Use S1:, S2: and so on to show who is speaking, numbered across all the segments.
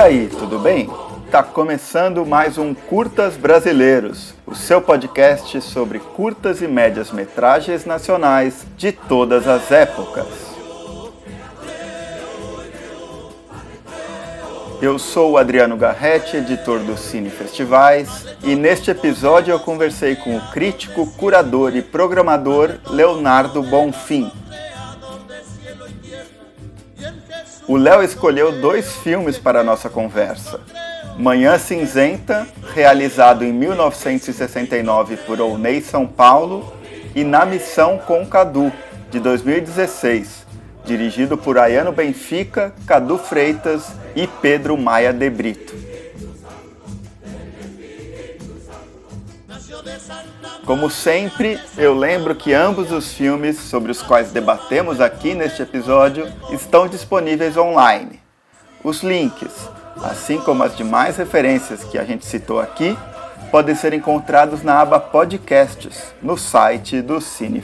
S1: aí, tudo bem? Tá começando mais um Curtas Brasileiros, o seu podcast sobre curtas e médias metragens nacionais de todas as épocas. Eu sou o Adriano Garretti, editor do Cine Festivais, e neste episódio eu conversei com o crítico, curador e programador Leonardo Bonfim. O Léo escolheu dois filmes para a nossa conversa. Manhã Cinzenta, realizado em 1969 por Ounei São Paulo, e Na Missão com Cadu, de 2016, dirigido por Ayano Benfica, Cadu Freitas e Pedro Maia de Brito. Como sempre, eu lembro que ambos os filmes sobre os quais debatemos aqui neste episódio estão disponíveis online. Os links, assim como as demais referências que a gente citou aqui, podem ser encontrados na aba Podcasts, no site do Cine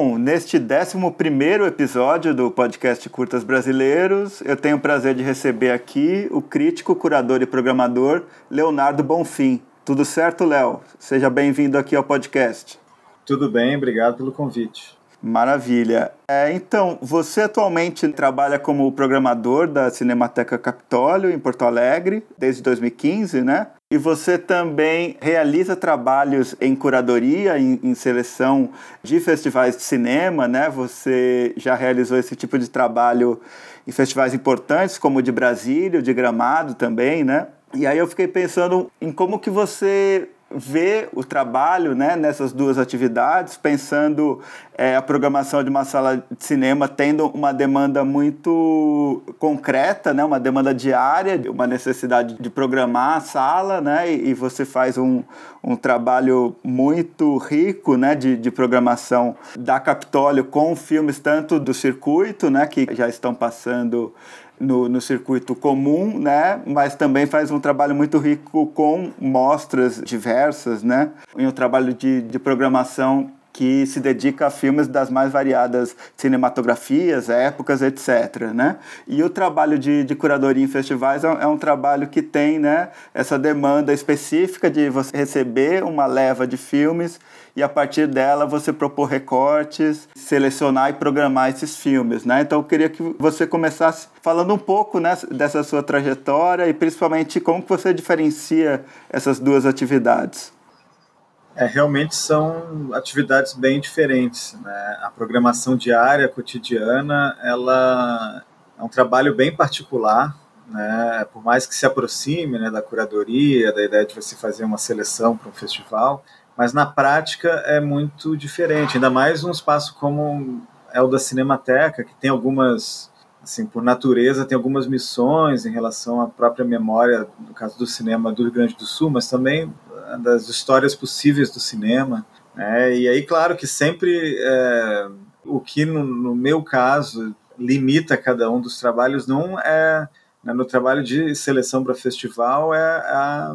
S1: Bom, neste 11 episódio do podcast Curtas Brasileiros, eu tenho o prazer de receber aqui o crítico, curador e programador Leonardo Bonfim. Tudo certo, Léo? Seja bem-vindo aqui ao podcast.
S2: Tudo bem, obrigado pelo convite.
S1: Maravilha. É, então, você atualmente trabalha como programador da Cinemateca Capitólio, em Porto Alegre, desde 2015, né? E você também realiza trabalhos em curadoria, em, em, seleção de festivais de cinema, né? Você já realizou esse tipo de trabalho em festivais importantes, como o de Brasília, o de Gramado também, né? E aí eu fiquei pensando em como que você ver o trabalho né, nessas duas atividades, pensando é, a programação de uma sala de cinema tendo uma demanda muito concreta, né, uma demanda diária, uma necessidade de programar a sala, né, e, e você faz um, um trabalho muito rico né, de, de programação da Capitólio com filmes tanto do circuito, né, que já estão passando no, no circuito comum, né? Mas também faz um trabalho muito rico com mostras diversas, né? E um trabalho de, de programação que se dedica a filmes das mais variadas cinematografias, épocas, etc. Né? E o trabalho de, de curadoria em festivais é, é, um trabalho que tem né, essa demanda específica de você receber uma leva de filmes e a partir dela você propor recortes, selecionar e programar esses filmes, né? Então eu queria que você começasse falando um pouco né, dessa sua trajetória e principalmente como que você diferencia essas duas atividades.
S2: É, realmente são atividades bem diferentes. Né? A programação diária, cotidiana, ela é um trabalho bem particular, né? por mais que se aproxime né, da curadoria, da ideia de você fazer uma seleção para um festival, mas na prática é muito diferente, ainda mais um espaço como é o da Cinemateca, que tem algumas, assim, por natureza, tem algumas missões em relação à própria memória, no caso do cinema do Rio Grande do Sul, mas também ah, das histórias possíveis do cinema. Né? E aí, claro que sempre é, o que, no, no meu caso, limita cada um dos trabalhos não é né, no trabalho de seleção para festival é a,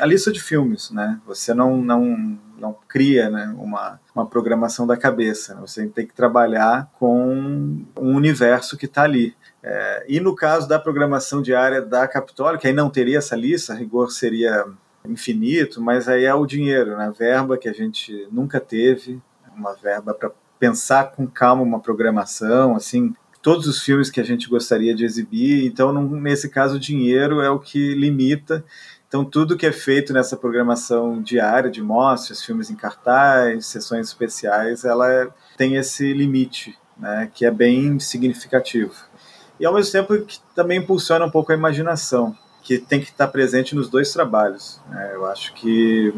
S2: a, lista de filmes, né? Você não, não, não cria né, uma, uma programação da cabeça, né? você tem que trabalhar com um universo que está ali. É, e no caso da programação diária da Capitólio, que aí não teria essa lista, a rigor seria infinito, mas aí é o dinheiro, né? a verba que a gente nunca teve, uma verba para pensar com calma uma programação, assim, todos os filmes que a gente gostaria de exibir. Então, nesse caso, o dinheiro é o que limita. Então, tudo que é feito nessa programação diária de mostras, filmes em cartaz, sessões especiais, ela é, tem esse limite, né, que é bem significativo. E, ao mesmo tempo, que também impulsiona um pouco a imaginação, que tem que estar presente nos dois trabalhos. Né? Eu acho que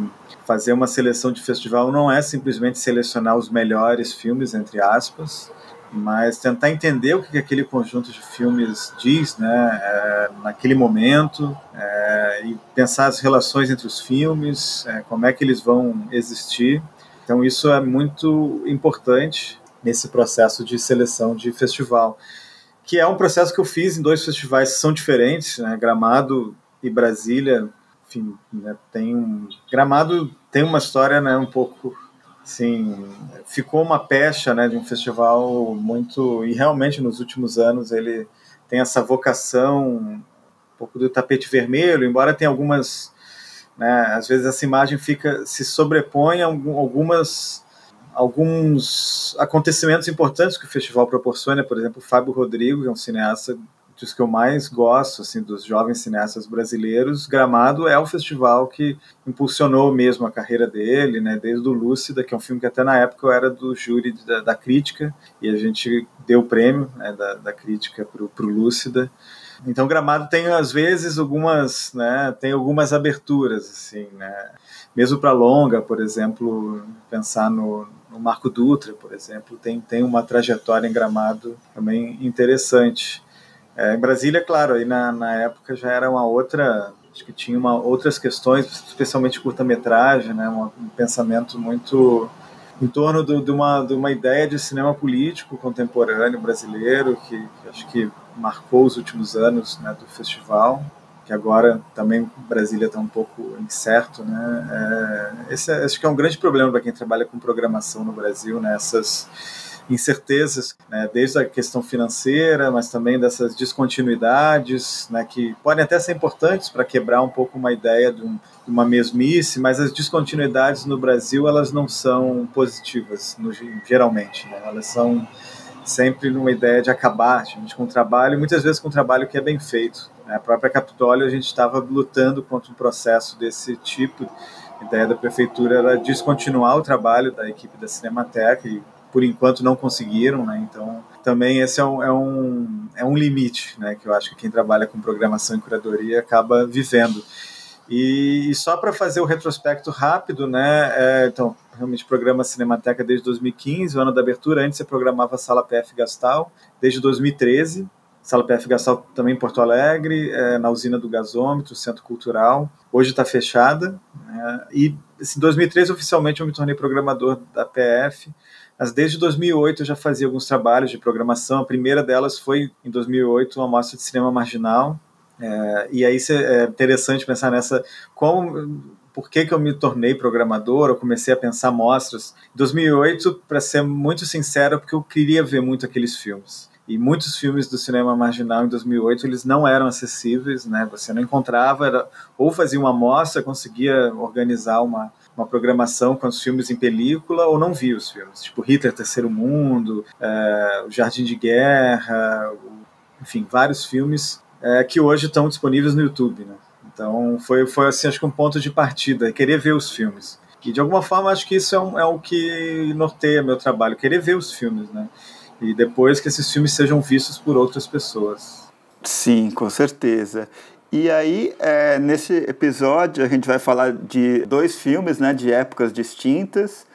S2: fazer uma seleção de festival não é simplesmente selecionar os melhores filmes, entre aspas, mas tentar entender o que aquele conjunto de filmes diz, né, é, naquele momento, é, e pensar as relações entre os filmes, é, como é que eles vão existir. Então isso é muito importante nesse processo de seleção de festival, que é um processo que eu fiz em dois festivais que são diferentes, né? Gramado e Brasília, enfim, né? tem um Gramado tem uma história, né, um pouco assim, ficou uma pecha, né, de um festival muito e realmente nos últimos anos ele tem essa vocação um pouco do tapete vermelho, embora tenha algumas né, às vezes essa imagem fica se sobrepõe a algumas alguns acontecimentos importantes que o festival proporciona, por exemplo, o Fábio Rodrigo, que é um cineasta dos que eu mais gosto, assim, dos jovens cineastas brasileiros, Gramado é o festival que impulsionou mesmo a carreira dele, né, desde o Lúcida, que é um filme que até na época eu era do júri da, da crítica, e a gente deu o prêmio né, da, da crítica para o Lúcida, então Gramado tem às vezes algumas, né, tem algumas aberturas assim, né? Mesmo para longa, por exemplo, pensar no, no Marco Dutra, por exemplo, tem, tem uma trajetória em Gramado também interessante. É, em Brasília, claro, aí na, na época já era uma outra, acho que tinha uma, outras questões, especialmente curta-metragem, né, um, um pensamento muito em torno do, de, uma, de uma ideia de cinema político contemporâneo brasileiro, que, que acho que marcou os últimos anos né, do festival, que agora também Brasília está um pouco incerto. Né? É, esse é, acho que é um grande problema para quem trabalha com programação no Brasil, né? essas incertezas, né, desde a questão financeira, mas também dessas descontinuidades, né, que podem até ser importantes para quebrar um pouco uma ideia de, um, de, uma mesmice, mas as descontinuidades no Brasil elas não são positivas, no, geralmente, né, elas são sempre numa ideia de acabar gente, com o trabalho, muitas vezes com um trabalho que é bem feito. Né. A própria Capitólio a gente estava lutando contra um processo desse tipo. A ideia da prefeitura era descontinuar o trabalho da equipe da Cinemateca e por enquanto não conseguiram, né? Então também esse é um, é um, é um limite, né? Que eu acho que quem trabalha com programação e curadoria acaba vivendo. E, e só para fazer o retrospecto rápido, né? É, então realmente programa Cinemateca desde 2015, o ano da abertura. Antes você programava a Sala PF Gastal desde 2013. Sala PF Gastal também em Porto Alegre, é, na usina do gasômetro, Centro Cultural. Hoje está fechada. Né? E assim, em 2013 oficialmente eu me tornei programador da PF mas desde 2008 eu já fazia alguns trabalhos de programação. A primeira delas foi em 2008, uma mostra de cinema marginal. É, e aí é interessante pensar nessa como por que, que eu me tornei programador, eu comecei a pensar mostras. Em 2008, para ser muito sincero, porque eu queria ver muito aqueles filmes. E muitos filmes do cinema marginal em 2008 eles não eram acessíveis, né? Você não encontrava, era, ou fazia uma mostra, conseguia organizar uma, uma programação com os filmes em película ou não via os filmes, tipo Hitler Terceiro Mundo, é, O Jardim de Guerra, enfim, vários filmes é, que hoje estão disponíveis no YouTube, né? Então foi, foi assim, acho que um ponto de partida, querer ver os filmes. E de alguma forma acho que isso é, um, é o que norteia meu trabalho, querer ver os filmes, né? E depois que esses filmes sejam vistos por outras pessoas.
S1: Sim, com certeza. E aí, é, nesse episódio, a gente vai falar de dois filmes né, de épocas distintas.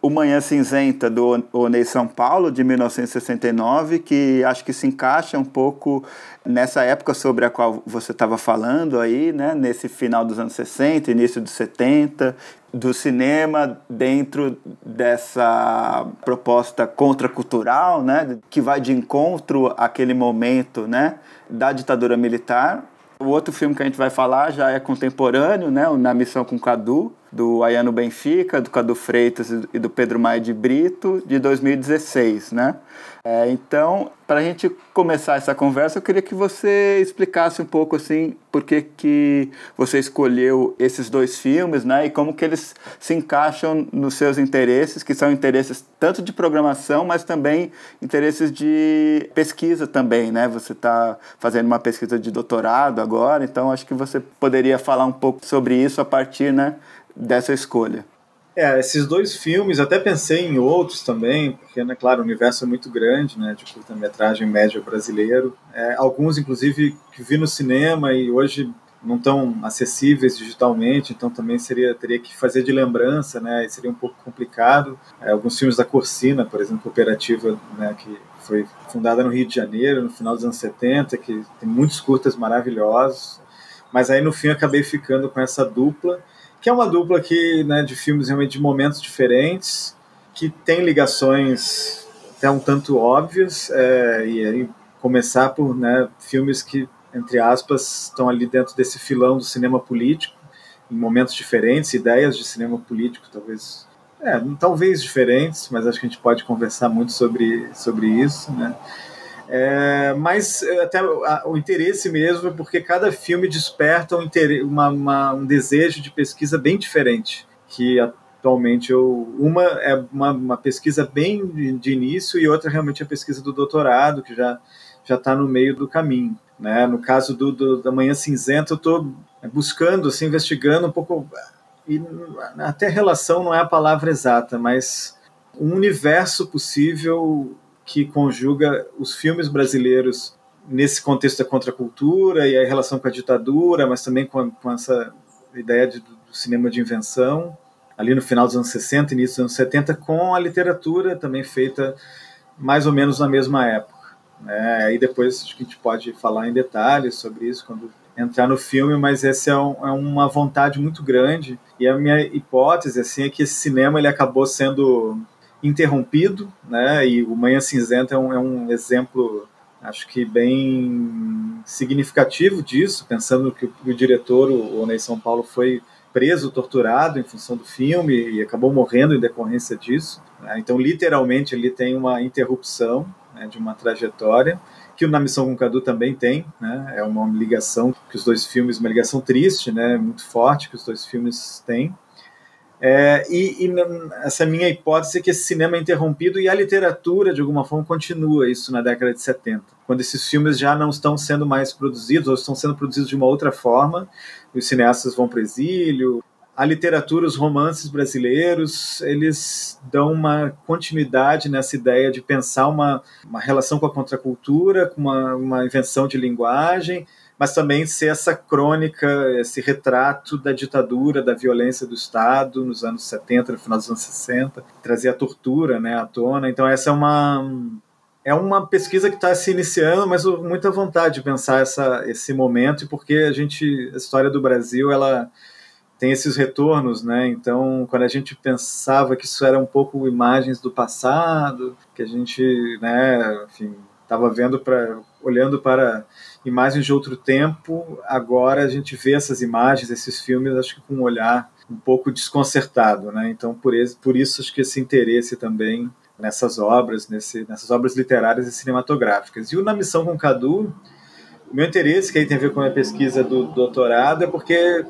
S1: O Manhã Cinzenta, do Onei São Paulo, de 1969, que acho que se encaixa um pouco nessa época sobre a qual você estava falando aí, né? nesse final dos anos 60, início dos 70, do cinema dentro dessa proposta contracultural, né? que vai de encontro àquele momento né? da ditadura militar o outro filme que a gente vai falar já é contemporâneo, né? Na Missão com Cadu, do Ayano Benfica, do Cadu Freitas e do Pedro Maia de Brito, de 2016, né? É, então, para a gente começar essa conversa, eu queria que você explicasse um pouco assim por que, que você escolheu esses dois filmes, né? E como que eles se encaixam nos seus interesses, que são interesses tanto de programação, mas também interesses de pesquisa também, né? Você está fazendo uma pesquisa de doutorado agora, então acho que você poderia falar um pouco sobre isso a partir, né, dessa escolha.
S2: É, esses dois filmes, até pensei em outros também, porque, né, claro, o universo é muito grande, né, de curta-metragem médio brasileiro. É, alguns, inclusive, que vi no cinema e hoje não estão acessíveis digitalmente, então também seria teria que fazer de lembrança, né, e seria um pouco complicado. É, alguns filmes da Corsina, por exemplo, cooperativa, né, que foi fundada no Rio de Janeiro, no final dos anos 70, que tem muitos curtas maravilhosos, mas aí no fim acabei ficando com essa dupla, que é uma dupla que, né, de filmes realmente de momentos diferentes, que tem ligações até um tanto óbvias, é, e aí começar por né, filmes que, entre aspas, estão ali dentro desse filão do cinema político, em momentos diferentes, ideias de cinema político talvez é, talvez diferentes, mas acho que a gente pode conversar muito sobre, sobre isso, né? É, mas é, até o interesse mesmo é porque cada filme desperta um, uma, uma, um desejo de pesquisa bem diferente, que atualmente eu uma é uma, uma pesquisa bem de, de, início e outra realmente a pesquisa do doutorado que já já está no meio do caminho, né? No caso do, do da Manhã Cinzenta eu estou buscando, assim, investigando um pouco e até relação não é a palavra exata, mas um universo possível que conjuga os filmes brasileiros nesse contexto da contracultura e a relação com a ditadura, mas também com, com essa ideia de, do cinema de invenção, ali no final dos anos 60, início dos anos 70, com a literatura também feita mais ou menos na mesma época. Né? Aí depois acho que a gente pode falar em detalhes sobre isso quando entrar no filme, mas essa é, um, é, uma vontade muito grande. E a minha hipótese assim, é que esse cinema ele acabou sendo interrompido, né? E o Manhã Cinzenta é um, é um exemplo, acho que bem significativo disso, pensando que o, o diretor, o Onei São Paulo, foi preso, torturado em função do filme e acabou morrendo em decorrência disso. Né? Então, literalmente, ele tem uma interrupção né, de uma trajetória que o Na Missão com Cadu também tem, né? É uma ligação que os dois filmes, uma ligação triste, né? Muito forte que os dois filmes têm. É, e, e, essa minha hipótese é que esse cinema é interrompido e a literatura, de alguma forma, continua isso na década de 70, quando esses filmes já não estão sendo mais produzidos ou estão sendo produzidos de uma outra forma, os cineastas vão para o exílio, a literatura, os romances brasileiros, eles dão uma continuidade nessa ideia de pensar uma, uma relação com a contracultura, com uma, uma invenção de linguagem, mas também ser essa crônica, esse retrato da ditadura, da violência do Estado nos anos 70, no final dos anos 60, trazer a tortura né, à tona. Então, essa é uma, é uma pesquisa que está se iniciando, mas muita vontade de pensar essa, esse momento, porque a gente, a história do Brasil, ela tem esses retornos, né? Então, quando a gente pensava que isso era um pouco imagens do passado, que a gente, né, enfim, estava vendo para olhando para imagens de outro tempo, agora a gente vê essas imagens, esses filmes, acho que com um olhar um pouco desconcertado, né? Então, por, esse, por isso acho que esse interesse também nessas obras, nesse, nessas obras literárias e cinematográficas. E o Na Missão com Cadu, o meu interesse, que aí tem a ver com a minha pesquisa do doutorado, é porque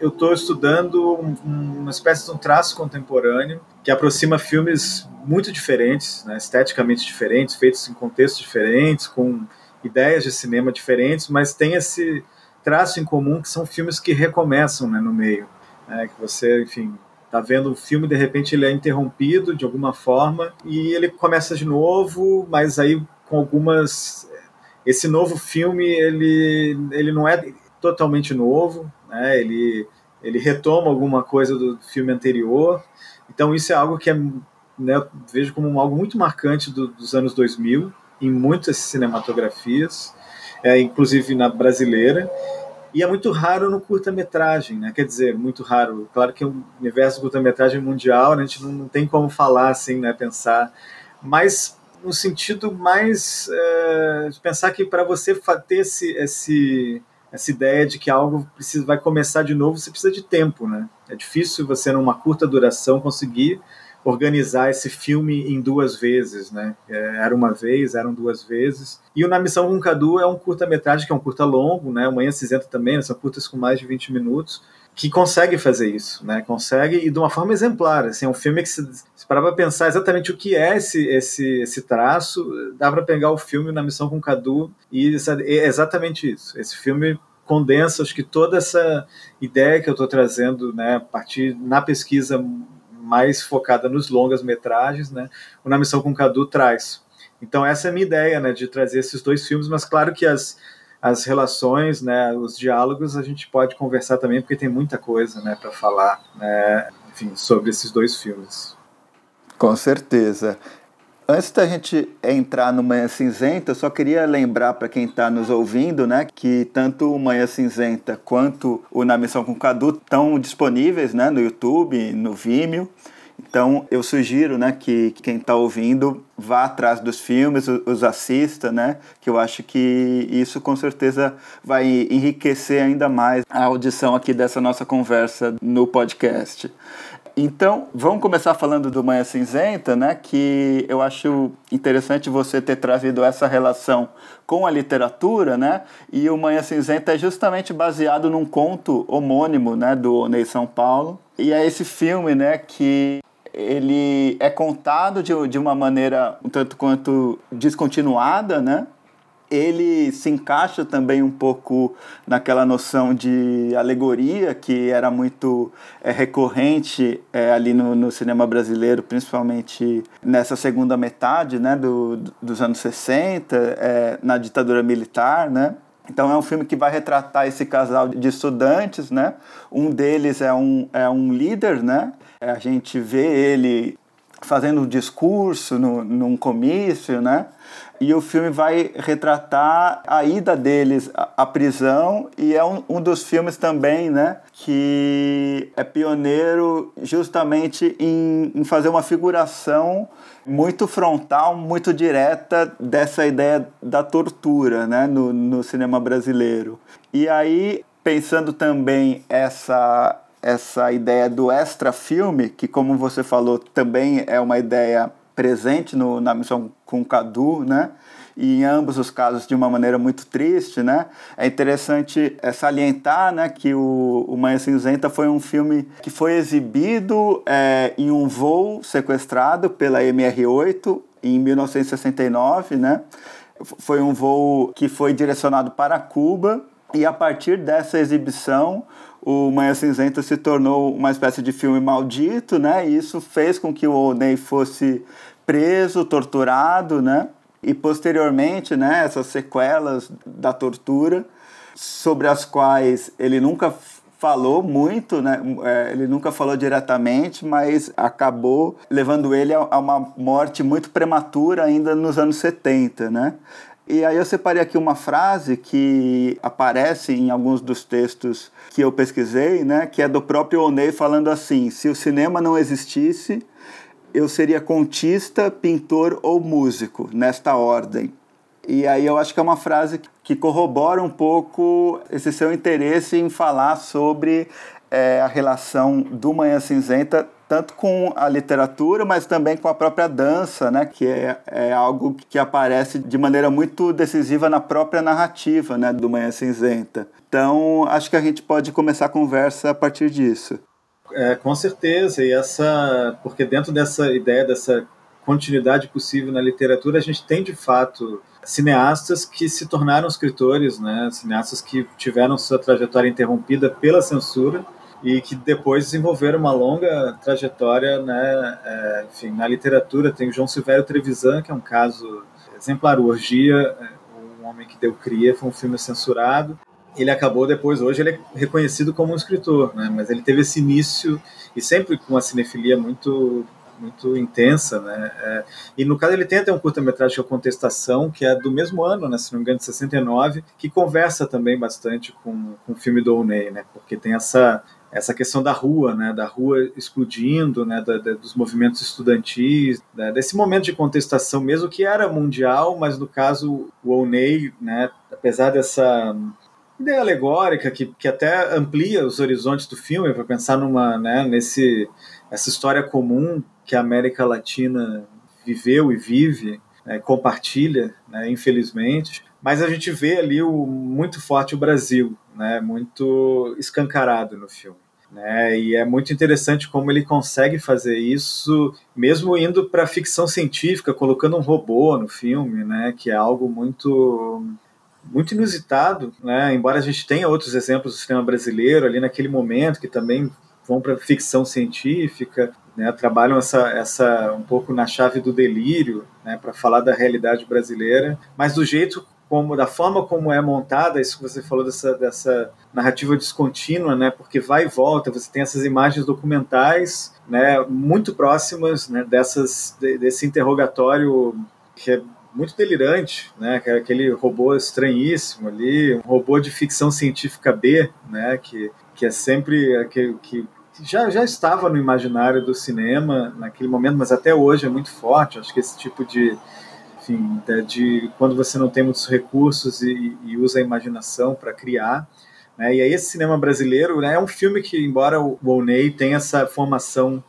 S2: eu estou estudando um, uma espécie de um traço contemporâneo que aproxima filmes muito diferentes, né, esteticamente diferentes, feitos em contextos diferentes, com ideias de cinema diferentes, mas tem esse traço em comum que são filmes que recomeçam né, no meio. Né, que você, enfim, está vendo um filme de repente ele é interrompido de alguma forma e ele começa de novo, mas aí com algumas esse novo filme ele ele não é totalmente novo, né? Ele ele retoma alguma coisa do filme anterior. Então isso é algo que é, né, vejo como algo muito marcante do, dos anos 2000 em muitas cinematografias, é, inclusive na brasileira. E é muito raro no curta-metragem, né? Quer dizer, muito raro. Claro que o universo curta-metragem mundial, né, a gente não, não, tem como falar assim, né? Pensar, mas no sentido mais é, de pensar que para você ter esse, esse essa ideia de que algo precisa, vai começar de novo, você precisa de tempo, né? É difícil você, numa curta duração, conseguir organizar esse filme em duas vezes, né? É, era uma vez, eram duas vezes. E o Na Missão com Cadu é um curta-metragem que é um curta longo, né? Manhã Cinzenta também, né? são curtas com mais de 20 minutos, que consegue fazer isso, né? Consegue e de uma forma exemplar. Assim, é um filme que se, se parar para pensar exatamente o que é esse esse esse traço, dá para pegar o filme Na Missão com Cadu e é exatamente isso. Esse filme condensa, acho que toda essa ideia que eu estou trazendo, né, a partir na pesquisa mais focada nos longas metragens, né, o Na Missão com Cadu traz. Então essa é a minha ideia, né, de trazer esses dois filmes, mas claro que as, as relações, né, os diálogos a gente pode conversar também, porque tem muita coisa, né, para falar, né, enfim, sobre esses dois filmes.
S1: Com certeza. Antes da gente entrar no Manhã Cinzenta, eu só queria lembrar para quem está nos ouvindo, né, que tanto o Manhã Cinzenta quanto o Na Missão com Cadu estão disponíveis, né, no YouTube, no Vimeo. Então, eu sugiro, né, que, que quem está ouvindo vá atrás dos filmes, os assista, né, que eu acho que isso com certeza vai enriquecer ainda mais a audição aqui dessa nossa conversa no podcast. Então, vamos começar falando do Manhã Cinzenta, né? Que eu acho interessante você ter trazido essa relação com a literatura, né? E o Manhã Cinzenta é justamente baseado num conto homônimo, né? Do Onei São Paulo. E é esse filme, né? Que ele é contado de, de uma maneira um tanto quanto descontinuada, né? Ele se encaixa também um pouco naquela noção de alegoria que era muito é, recorrente é, ali no, no, cinema brasileiro, principalmente nessa segunda metade né, do, dos anos 60, é, na ditadura militar, né? Então é um filme que vai retratar esse casal de estudantes, né? Um deles é um, é um líder, né? A gente vê ele fazendo um discurso no, num comício, né? E o filme vai retratar a ida deles à prisão e é um, um dos filmes também, né, que é pioneiro justamente em, em fazer uma figuração muito frontal, muito direta dessa ideia da tortura, né, no, no cinema brasileiro. E aí, pensando também essa essa ideia do extra filme, que como você falou, também é uma ideia presente no, na missão com o Cadu, né? E em ambos os casos de uma maneira muito triste, né? É interessante é, salientar, né, que o, o Manhã Cinzenta foi um filme que foi exibido é, em um voo sequestrado pela MR8 em 1969, né? Foi um voo que foi direcionado para Cuba e a partir dessa exibição o Manhã Cinzenta se tornou uma espécie de filme maldito, né? E isso fez com que o Oney fosse preso, torturado, né? E posteriormente, né, essas sequelas da tortura, sobre as quais ele nunca falou muito, né? É, ele nunca falou diretamente, mas acabou levando ele a uma morte muito prematura ainda nos anos 70, né? E aí eu separei aqui uma frase que aparece em alguns dos textos que eu pesquisei, né, que é do próprio Oney falando assim: se o cinema não existisse, eu seria contista, pintor ou músico, nesta ordem. E aí eu acho que é uma frase que corrobora um pouco esse seu interesse em falar sobre é, a relação do Manhã Cinzenta tanto com a literatura, mas também com a própria dança, né, que é, é algo que aparece de maneira muito decisiva na própria narrativa né, do Manhã Cinzenta. Então, acho que a gente pode começar a conversa a partir disso.
S2: É, com certeza, e essa, porque dentro dessa ideia dessa continuidade possível na literatura, a gente tem de fato cineastas que se tornaram escritores, né? cineastas que tiveram sua trajetória interrompida pela censura e que depois desenvolveram uma longa trajetória né, é, enfim, na literatura. Tem o João Silvério Trevisan, que é um caso exemplar, Orgia, é, um homem que deu cria, foi um filme censurado. Ele acabou depois, hoje ele é reconhecido como um escritor, né, mas ele teve esse início, e sempre com uma cinefilia muito muito intensa, né? É, e no caso ele tem até um curta-metragem que é Contestação, que é do mesmo ano, né, se não me engano, de 69, que conversa também bastante com, com o filme do Oney, né? Porque tem essa essa questão da rua, né, da rua explodindo, né, da, da, dos movimentos estudantis, né, desse momento de contestação mesmo que era mundial, mas no caso o Oney, né, apesar dessa ideia alegórica que, que até amplia os horizontes do filme para pensar numa, né, nesse essa história comum que a América Latina viveu e vive, né, compartilha, né, infelizmente, mas a gente vê ali o muito forte o Brasil, né, muito escancarado no filme. Né, e é muito interessante como ele consegue fazer isso, mesmo indo para ficção científica, colocando um robô no filme, né, que é algo muito muito inusitado, né? Embora a gente tenha outros exemplos do cinema brasileiro ali naquele momento que também vão para ficção científica, né? Trabalham essa essa um pouco na chave do delírio, né? Para falar da realidade brasileira, mas do jeito como da forma como é montada, isso que você falou dessa, dessa narrativa descontínua, né? Porque vai e volta, você tem essas imagens documentais, né? Muito próximas, né? Dessas desse interrogatório que é muito delirante, né? É aquele robô estranhíssimo ali, um robô de ficção científica B, né? Que que é sempre aquele que já, já estava no imaginário do cinema naquele momento, mas até hoje é muito forte. Acho que esse tipo de, enfim, de, de quando você não tem muitos recursos e, e usa a imaginação para criar. Né? E aí esse cinema brasileiro né, é um filme que, embora o Volney tenha essa formação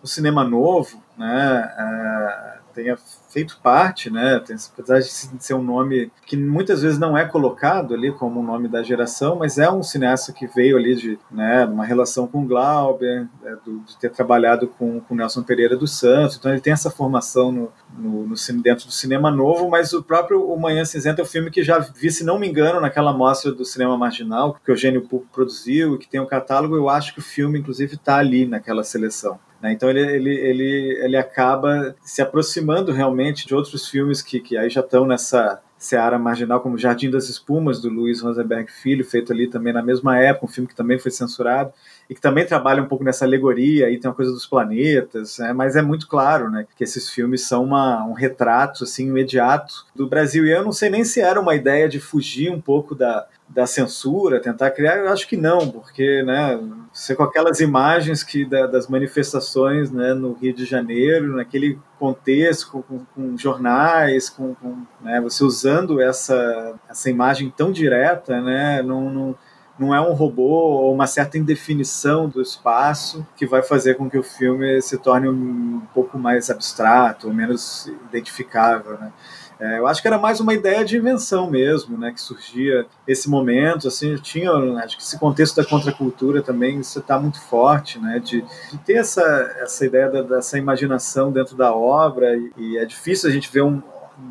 S2: no cinema novo, né, é, tenha feito parte, né? Apesar de ser um nome que muitas vezes não é colocado ali como o nome da geração, mas é um cineasta que veio ali de né, uma relação com Glauber, né, do, de ter trabalhado com, com Nelson Pereira dos Santos, então ele tem essa formação no, no, no, dentro do cinema novo, mas o próprio O Manhã Cinzenta é um filme que já vi, se não me engano, naquela mostra do cinema marginal que o Eugênio Pupo produziu e que tem um catálogo, eu acho que o filme, inclusive, está ali naquela seleção. Né? Então ele, ele, ele, ele acaba se aproximando realmente de outros filmes que, que aí já estão nessa seara marginal, como Jardim das Espumas, do Luiz Rosenberg Filho, feito ali também na mesma época, um filme que também foi censurado e que também trabalha um pouco nessa alegoria, aí tem uma coisa dos planetas, né? mas é muito claro né, que esses filmes são uma, um retrato assim, imediato do Brasil. E eu não sei nem se era uma ideia de fugir um pouco da, da censura, tentar criar, eu acho que não, porque, né, você com aquelas imagens que da, das manifestações, né, no Rio de Janeiro, naquele contexto, com, com jornais, com, com né, você usando essa, essa imagem tão direta, né, não, não, não é um robô ou uma certa indefinição do espaço que vai fazer com que o filme se torne um pouco mais abstrato, ou menos identificável, né. É, eu acho que era mais uma ideia de invenção mesmo, né, que surgia esse momento, assim, tinha, acho que esse contexto da contracultura também, isso está muito forte, né, de, de, ter essa, essa ideia da, dessa imaginação dentro da obra, e, e, é difícil a gente ver um,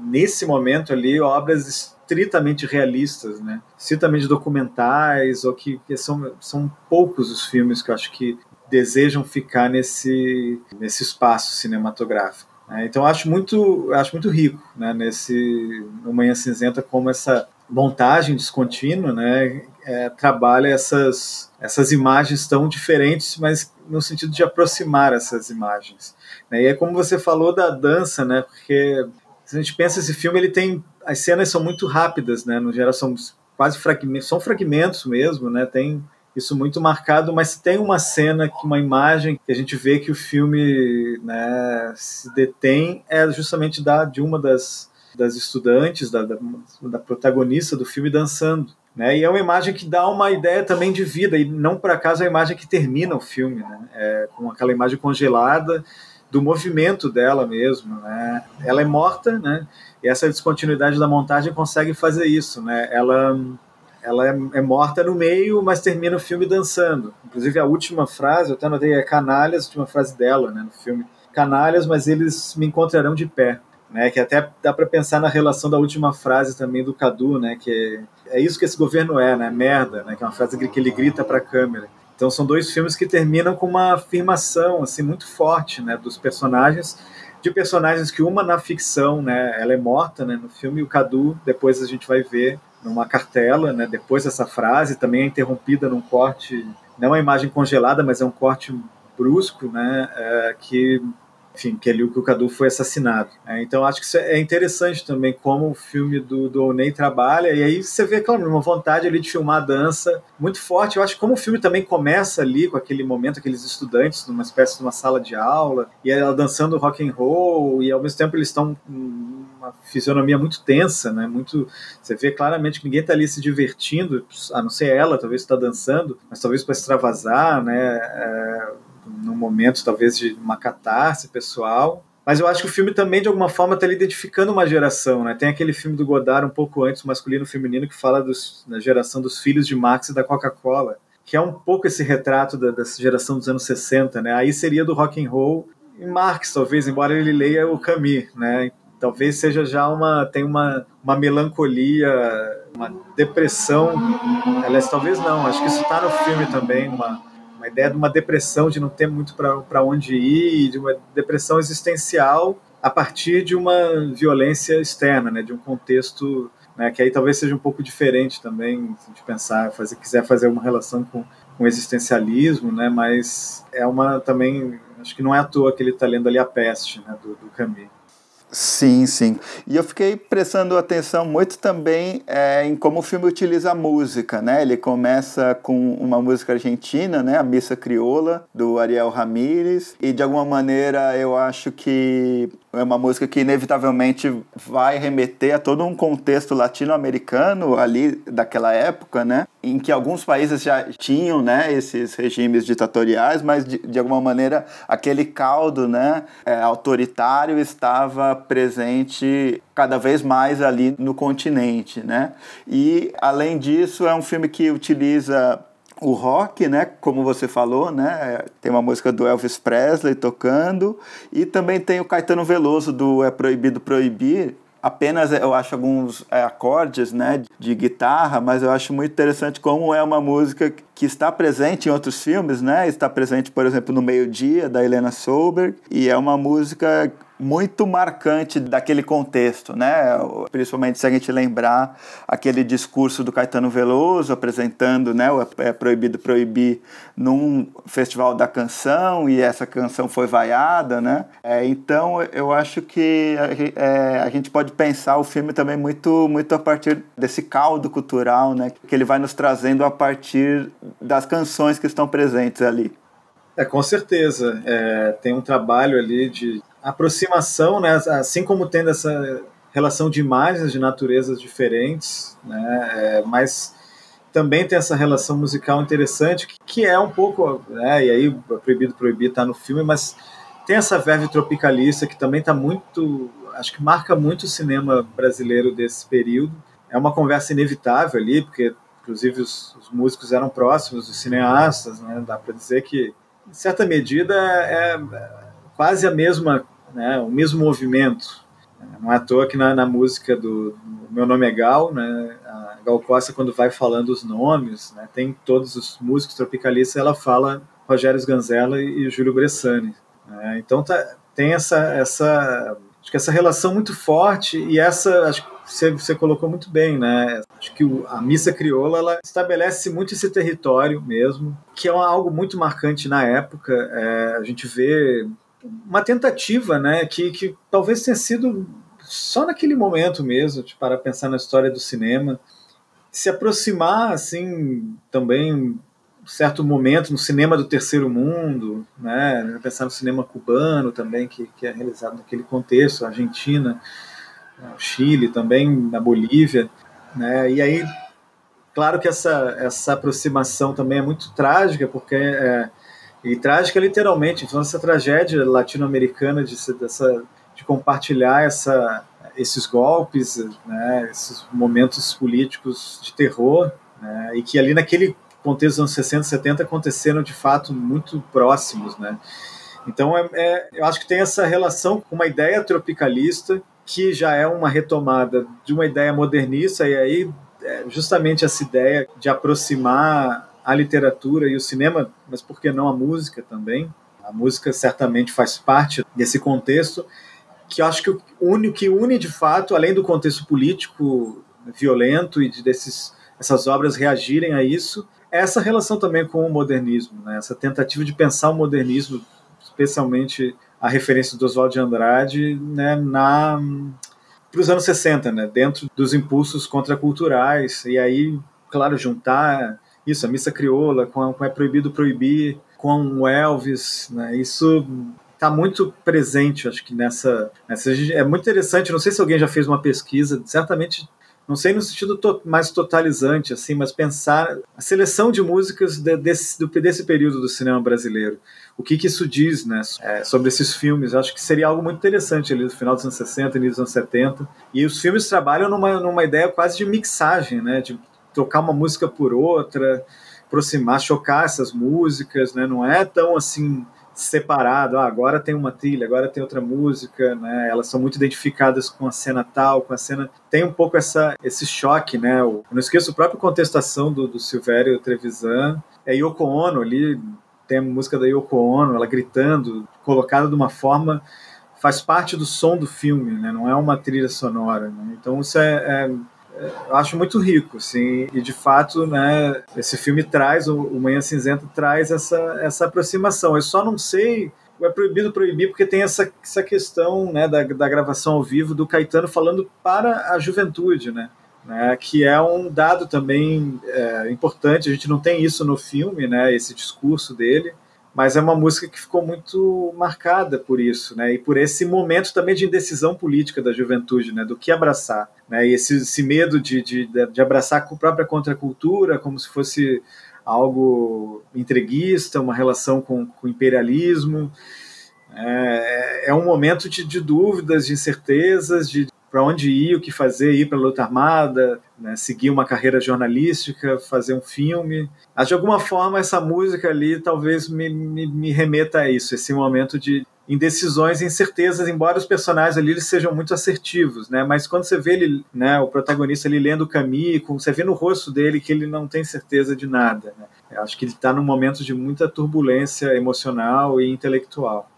S2: nesse momento ali obras estritamente realistas, né, estritamente documentais, ou que, que são, são poucos os filmes que eu acho que desejam ficar nesse, nesse espaço cinematográfico. É, então acho muito, acho muito rico né, nesse no Manhã Cinzenta como essa montagem descontínua né, é, trabalha essas, essas imagens tão diferentes, mas no sentido de aproximar essas imagens. Né, e é como você falou da dança, né, porque se a gente pensa esse filme, ele tem as cenas são muito rápidas, né, no geral são quase fragmentos, são fragmentos mesmo, né, tem isso muito marcado, mas tem uma cena, uma imagem que a gente vê que o filme né, se detém é justamente da, de uma das, das estudantes, da, da, da protagonista do filme dançando. Né? E é uma imagem que dá uma ideia também de vida, e não por acaso é a imagem que termina o filme, né? é, com aquela imagem congelada do movimento dela mesmo. Né? Ela é morta, né? e essa descontinuidade da montagem consegue fazer isso. Né? Ela ela é, é, morta no meio, mas termina o filme dançando. Inclusive a última frase, eu até notei, é canalhas, a última frase dela, né, no filme. Canalhas, mas eles me encontrarão de pé. Né, que até dá para pensar na relação da última frase também do Cadu, né, que é, é isso que esse governo é, né, merda, né, que é uma frase que ele grita para a câmera. Então são dois filmes que terminam com uma afirmação assim muito forte, né, dos personagens, de personagens que uma na ficção, né, ela é morta, né, no filme o Cadu depois a gente vai ver numa cartela, né? Depois dessa frase também é interrompida num corte, não é uma imagem congelada, mas é um corte brusco, né? É, que enfim, que ali o Cadu foi assassinado. É, então acho que isso é interessante também como o filme do, do Oney trabalha, e aí você vê, claro, uma vontade ali de filmar a dança muito forte. Eu acho que como o filme também começa ali com aquele momento, aqueles estudantes numa espécie de uma sala de aula, e ela dançando rock and roll, e ao mesmo tempo eles estão uma fisionomia muito tensa, né? Muito, você vê claramente que ninguém está ali se divertindo, a não ser ela, talvez está dançando, mas talvez para extravasar, né? É, num momento talvez de uma catarse pessoal. Mas eu acho que o filme também, de alguma forma, está identificando uma geração. Né? Tem aquele filme do Godard, um pouco antes, masculino e feminino, que fala dos, da geração dos filhos de Marx e da Coca-Cola, que é um pouco esse retrato da, dessa geração dos anos 60. Né? Aí seria do rock and roll e Marx, talvez, embora ele leia o Camus. Né? Talvez seja já uma. tem uma, uma melancolia, uma depressão. Aliás, talvez não, acho que isso está no filme também, uma ideia de uma depressão, de não ter muito para onde ir, de uma depressão existencial a partir de uma violência externa, né, de um contexto né, que aí talvez seja um pouco diferente também, se a gente pensar, fazer, quiser fazer uma relação com, com o existencialismo, né, mas é uma também, acho que não é à toa que ele está lendo ali a peste né, do, do Camus.
S1: Sim, sim. E eu fiquei prestando atenção muito também é, em como o filme utiliza a música, né? Ele começa com uma música argentina, né? A Missa Crioula, do Ariel Ramírez. E de alguma maneira eu acho que é uma música que inevitavelmente vai remeter a todo um contexto latino-americano ali daquela época, né? Em que alguns países já tinham, né, esses regimes ditatoriais, mas de, de alguma maneira aquele caldo, né, é, autoritário estava presente cada vez mais ali no continente, né? E além disso é um filme que utiliza o rock, né, como você falou, né, tem uma música do Elvis Presley tocando. E também tem o Caetano Veloso do É Proibido Proibir, apenas eu acho alguns é, acordes né, de guitarra, mas eu acho muito interessante como é uma música que está presente em outros filmes, né? Está presente, por exemplo, no Meio Dia da Helena Solberg. E é uma música muito marcante daquele contexto, né? Principalmente se a gente lembrar aquele discurso do Caetano Veloso apresentando, né, o É Proibido Proibir num festival da canção e essa canção foi vaiada, né? É, então eu acho que a, é, a, gente pode pensar o filme também muito, muito a partir desse caldo cultural, né? Que ele vai nos trazendo a partir das canções que estão presentes ali.
S2: É, com certeza. É, tem um trabalho ali de aproximação, né, assim como tendo essa relação de imagens de naturezas diferentes, né, é, mas também tem essa relação musical interessante, que, que é um pouco, né, e aí Proibido Proibir está no filme, mas tem essa verve tropicalista que também está muito, acho que marca muito o cinema brasileiro desse período. É uma conversa inevitável ali, porque inclusive os, os músicos eram próximos dos cineastas, né, dá para dizer que, em certa medida, é quase a mesma, né, o mesmo movimento. Não é à toa que na, na música do, do, Meu Nome é Gal, né, a Gal Costa, quando vai falando os nomes, né, tem todos os músicos tropicalistas, ela fala Rogério Sganzella e, e Júlio Bressani. Né, então tá, tem essa, essa, acho que essa relação muito forte e essa, acho que você, você colocou muito bem, né? Acho que o, a missa crioula ela estabelece muito esse território mesmo, que é algo muito marcante na época. É, a gente vê uma tentativa, né, que, que talvez tenha sido só naquele momento mesmo, para pensar na história do cinema, se aproximar assim também certo momento no cinema do terceiro mundo, né, pensar no cinema cubano também que, que é realizado naquele contexto, Argentina, o Chile também, na Bolívia, né, e aí claro que essa essa aproximação também é muito trágica porque é, e trágica literalmente, então essa tragédia latino-americana de, dessa, de compartilhar essa, esses golpes, né, esses momentos políticos de terror, né, e que ali naquele contexto dos anos 60, 70 aconteceram de fato muito próximos. Né. Então é, é, eu acho que tem essa relação com uma ideia tropicalista que já é uma retomada de uma ideia modernista, e aí é justamente essa ideia de aproximar a literatura e o cinema, mas por que não a música também? A música certamente faz parte desse contexto, que eu acho que une, que une de fato, além do contexto político violento e de desses, essas obras reagirem a isso, é essa relação também com o modernismo, né? essa tentativa de pensar o modernismo, especialmente a referência do Oswald de Andrade, né, na para os anos 60, né, dentro dos impulsos contraculturais, e aí, claro, juntar isso, a missa crioula, com, com É Proibido Proibir, com o Elvis, né? Isso está muito presente, acho que nessa, nessa, É muito interessante, não sei se alguém já fez uma pesquisa, certamente, não sei no sentido to, mais totalizante, assim, mas pensar a seleção de músicas de, desse, do, desse período do cinema brasileiro. O que, que isso diz né, é, sobre esses filmes? Acho que seria algo muito interessante ali no final dos anos 60, início dos anos 70. E os filmes trabalham numa, numa ideia quase de mixagem, né, de trocar uma música por outra, aproximar, chocar essas músicas, né? Não é tão assim separado, ah, agora tem uma trilha, agora tem outra música, né? Elas são muito identificadas com a cena tal, com a cena tem um pouco essa esse choque, né? Eu não esqueço a própria contestação do, do Silvério Trevisan, é Yoko Ono ali, tem a música da Yoko Ono, ela gritando, colocada de uma forma faz parte do som do filme, né? Não é uma trilha sonora, né? Então isso é, é eu acho muito rico, assim, e de fato, né, esse filme traz, o, Manhã Cinzenta traz essa, essa aproximação. Eu só não sei é proibido proibir porque tem essa, essa questão né, da, da gravação ao vivo do Caetano falando para a juventude, né? Né, que é um dado também é, importante. A gente não tem isso no filme, né, esse discurso dele, mas é uma música que ficou muito marcada por isso, né, e por esse momento também de indecisão política da juventude, né, do que abraçar, né, e esse, esse medo de, de, de abraçar a própria contracultura como se fosse algo entreguista, uma relação com, o imperialismo. É, é um momento de, de dúvidas, de incertezas, de para onde ir, o que fazer, ir para a luta armada, né, seguir uma carreira jornalística, fazer um filme. Mas, de alguma forma, essa música ali talvez me, me, me remeta a isso, esse momento de indecisões incertezas, embora os personagens ali eles sejam muito assertivos, né? Mas quando você vê ele, né, o protagonista lendo o Camus, você vê no rosto dele que ele não tem certeza de nada. Né? Eu acho que ele está num momento de muita turbulência emocional e intelectual.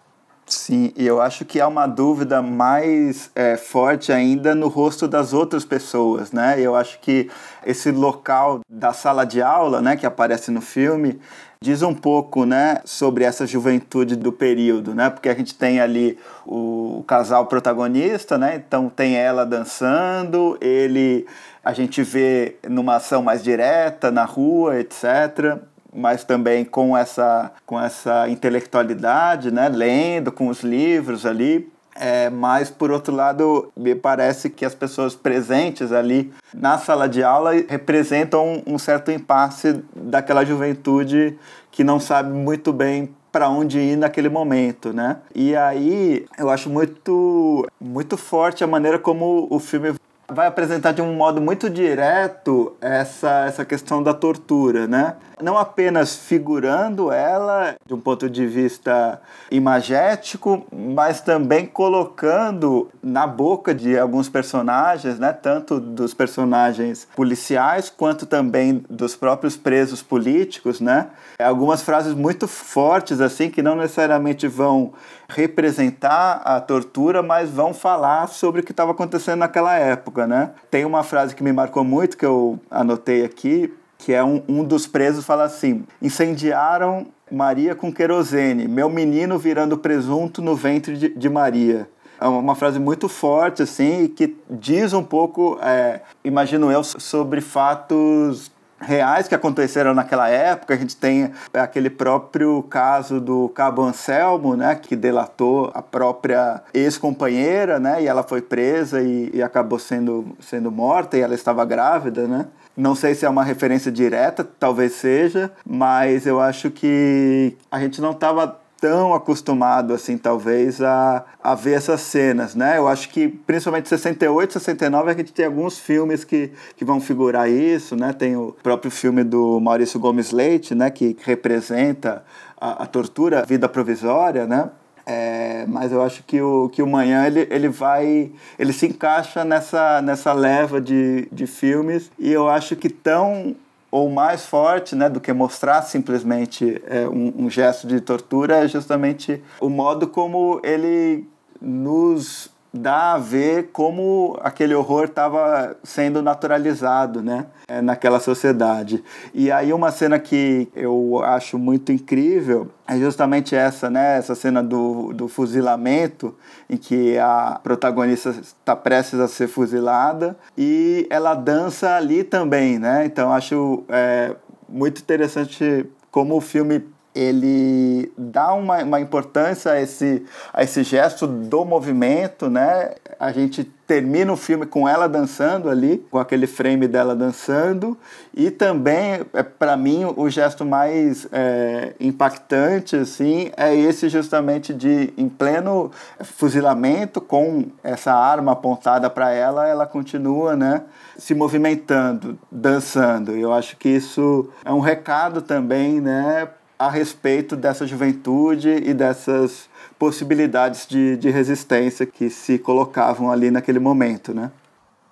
S1: Sim, e eu acho que há uma dúvida mais é, forte ainda no rosto das outras pessoas, né? Eu acho que esse local da sala de aula, né, que aparece no filme, diz um pouco, né, sobre essa juventude do período, né? Porque a gente tem ali o casal protagonista, né? Então tem ela dançando, ele a gente vê numa ação mais direta na rua, etc mas também com essa, com essa intelectualidade, né? lendo com os livros ali. É, mas, por outro lado, me parece que as pessoas presentes ali na sala de aula representam um certo impasse daquela juventude que não sabe muito bem para onde ir naquele momento, né? E aí eu acho muito muito forte a maneira como o filme vai apresentar de um modo muito direto essa, essa questão da tortura, né? Não apenas figurando ela de um ponto de vista imagético, mas também colocando na boca de alguns personagens, né? Tanto dos personagens policiais quanto também dos próprios presos políticos, né? Algumas frases muito fortes assim que não necessariamente vão representar a tortura, mas vão falar sobre o que estava acontecendo naquela época, né? Tem uma frase que me marcou muito, que eu anotei aqui, que é um, um dos presos fala assim: incendiaram Maria com querosene, meu menino virando presunto no ventre de, de Maria. É uma frase muito forte, assim, que diz um pouco, é, imagino eu, sobre fatos reais que aconteceram naquela época. A gente tem aquele próprio caso do Cabo Anselmo, né, que delatou a própria ex-companheira, né, e ela foi presa e, e, acabou sendo, sendo morta e ela estava grávida, né. Não sei se é uma referência direta, talvez seja, mas eu acho que a gente não estava tão acostumado assim talvez a, a ver essas cenas, né? Eu acho que principalmente 68, 69 a gente tem alguns filmes que, que vão figurar isso, né? Tem o próprio filme do Maurício Gomes Leite, né? Que representa a, a tortura, a vida provisória, né? É, mas eu acho que o, que o Manhã ele, ele vai ele se encaixa nessa, nessa leva de, de filmes. E eu acho que tão ou mais forte né, do que mostrar simplesmente é, um, um, gesto de tortura é justamente o modo como ele nos dá a ver como aquele horror estava sendo naturalizado né, é, naquela sociedade. E aí uma cena que eu acho muito incrível é justamente essa, né, essa cena do, do fuzilamento, em que a protagonista está prestes a ser fuzilada e ela dança ali também, né? Então acho é, muito interessante como o filme ele dá uma, uma importância a esse, a esse gesto do movimento, né? A gente termina o filme com ela dançando ali, com aquele frame dela dançando, e também, é, para mim, o gesto mais é, impactante, assim, é esse justamente de, em pleno fuzilamento, com essa arma apontada para ela, ela continua, né? se movimentando, dançando. Eu acho que isso é um recado também, né, a respeito dessa juventude e dessas possibilidades de, de resistência que se colocavam ali naquele momento, né?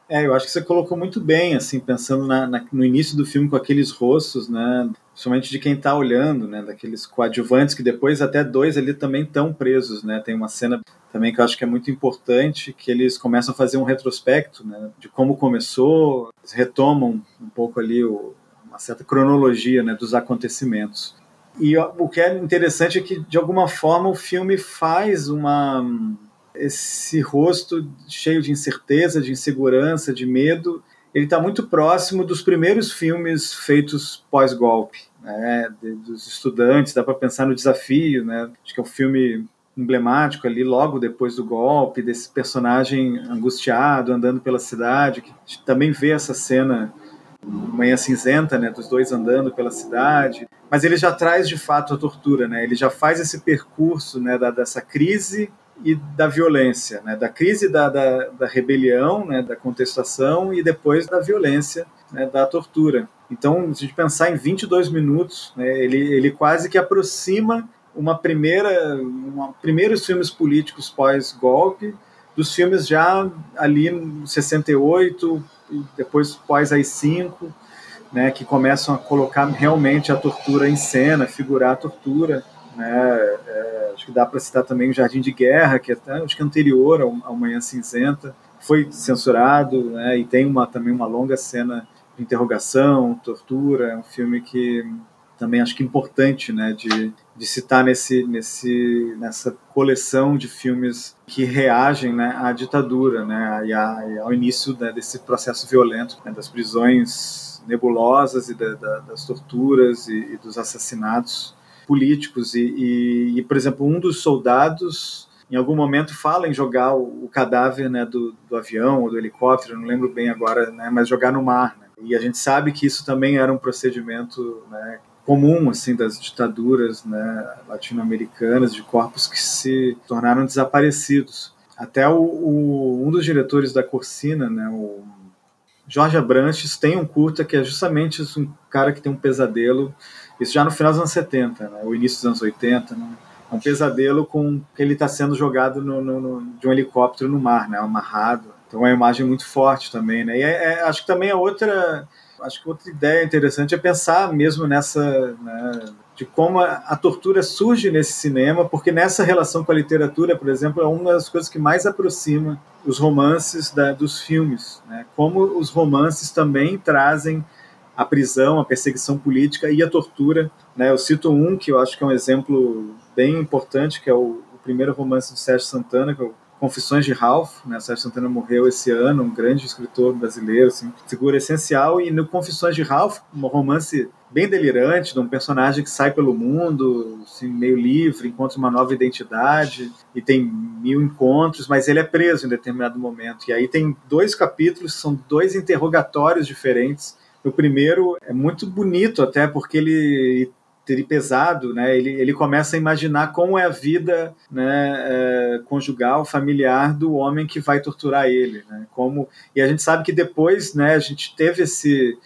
S2: É, eu acho que você colocou muito bem, assim, pensando na, na, no início do filme com aqueles rostos, né, principalmente de quem está olhando, né, daqueles coadjuvantes que depois até dois ali também estão presos, né, tem uma cena também que eu acho que é muito importante, que eles começam a fazer um retrospecto, né, de como começou, retomam um pouco ali o, uma certa cronologia, né, dos acontecimentos. E o que é interessante é que, de alguma forma, o filme faz uma esse rosto cheio de incerteza, de insegurança, de medo. Ele está muito próximo dos primeiros filmes feitos pós-golpe, né, dos estudantes. Dá para pensar no desafio, né? Acho que é um filme emblemático ali logo depois do golpe desse personagem angustiado andando pela cidade que também vê essa cena manhã cinzenta, né, dos dois andando pela cidade, mas ele já traz de fato a tortura, né? Ele já faz esse percurso, né, da, dessa crise e da violência, né, da crise da, da, da, rebelião, né, da contestação e depois da violência, né, da tortura. Então, se a gente pensar em 22 minutos, né, ele, ele quase que aproxima uma primeira, uma, primeiros filmes políticos pós-golpe dos filmes já ali 68, e depois pós as cinco, né, que começam a colocar realmente a tortura em cena, figurar a tortura. Né? É, acho que dá para citar também o Jardim de Guerra, que é até, acho que é anterior ao, Manhã Cinzenta, foi censurado, né? e tem uma, também uma longa cena de interrogação, tortura, é um filme que também acho que é importante, né, de, de citar nesse, nesse, nessa coleção de filmes que reagem né, à ditadura né, e, a, e ao início né, desse processo violento, né, das prisões nebulosas e da, da, das torturas e, e, dos assassinatos políticos. E, e, por exemplo, um dos soldados em algum momento fala em jogar o, o cadáver né, do, do, avião ou do helicóptero, não lembro bem agora, né, mas jogar no mar. Né. E a gente sabe que isso também era um procedimento né, comum assim das ditaduras né, latino-americanas de corpos que se tornaram desaparecidos. Até o, o, um dos diretores da Corsina, né, o Jorge Abranches, tem um curta que é justamente um cara que tem um pesadelo, isso já no final dos anos 70, né, o início dos anos 80, né, é um pesadelo com que ele está sendo jogado no, no, no, de um helicóptero no mar, né, amarrado. Então é uma imagem muito forte também, né? E é, é, acho que também é outra acho que outra ideia interessante é pensar mesmo nessa. Né, de como a, a, tortura surge nesse cinema, porque nessa relação com a literatura, por exemplo, é uma das coisas que mais aproxima os romances da, dos filmes. Né? Como os romances também trazem a prisão, a perseguição política e a tortura. Né? Eu cito um que eu acho que é um exemplo bem importante, que é o, o primeiro romance do Sérgio Santana, que o Confissões de Ralph, né? Sérgio Santana morreu esse ano, um grande escritor brasileiro, assim, figura essencial. E no Confissões de Ralph, um romance bem delirante, de um personagem que sai pelo mundo, assim, meio livre, encontra uma nova identidade e tem mil encontros, mas ele é preso em determinado momento. E aí tem dois capítulos, são dois interrogatórios diferentes. O primeiro é muito bonito até porque ele pesado, né? Ele, ele começa a imaginar como é a vida né, é, conjugal, familiar do homem que vai torturar ele, né? Como e a gente sabe que depois, né? A gente teve esse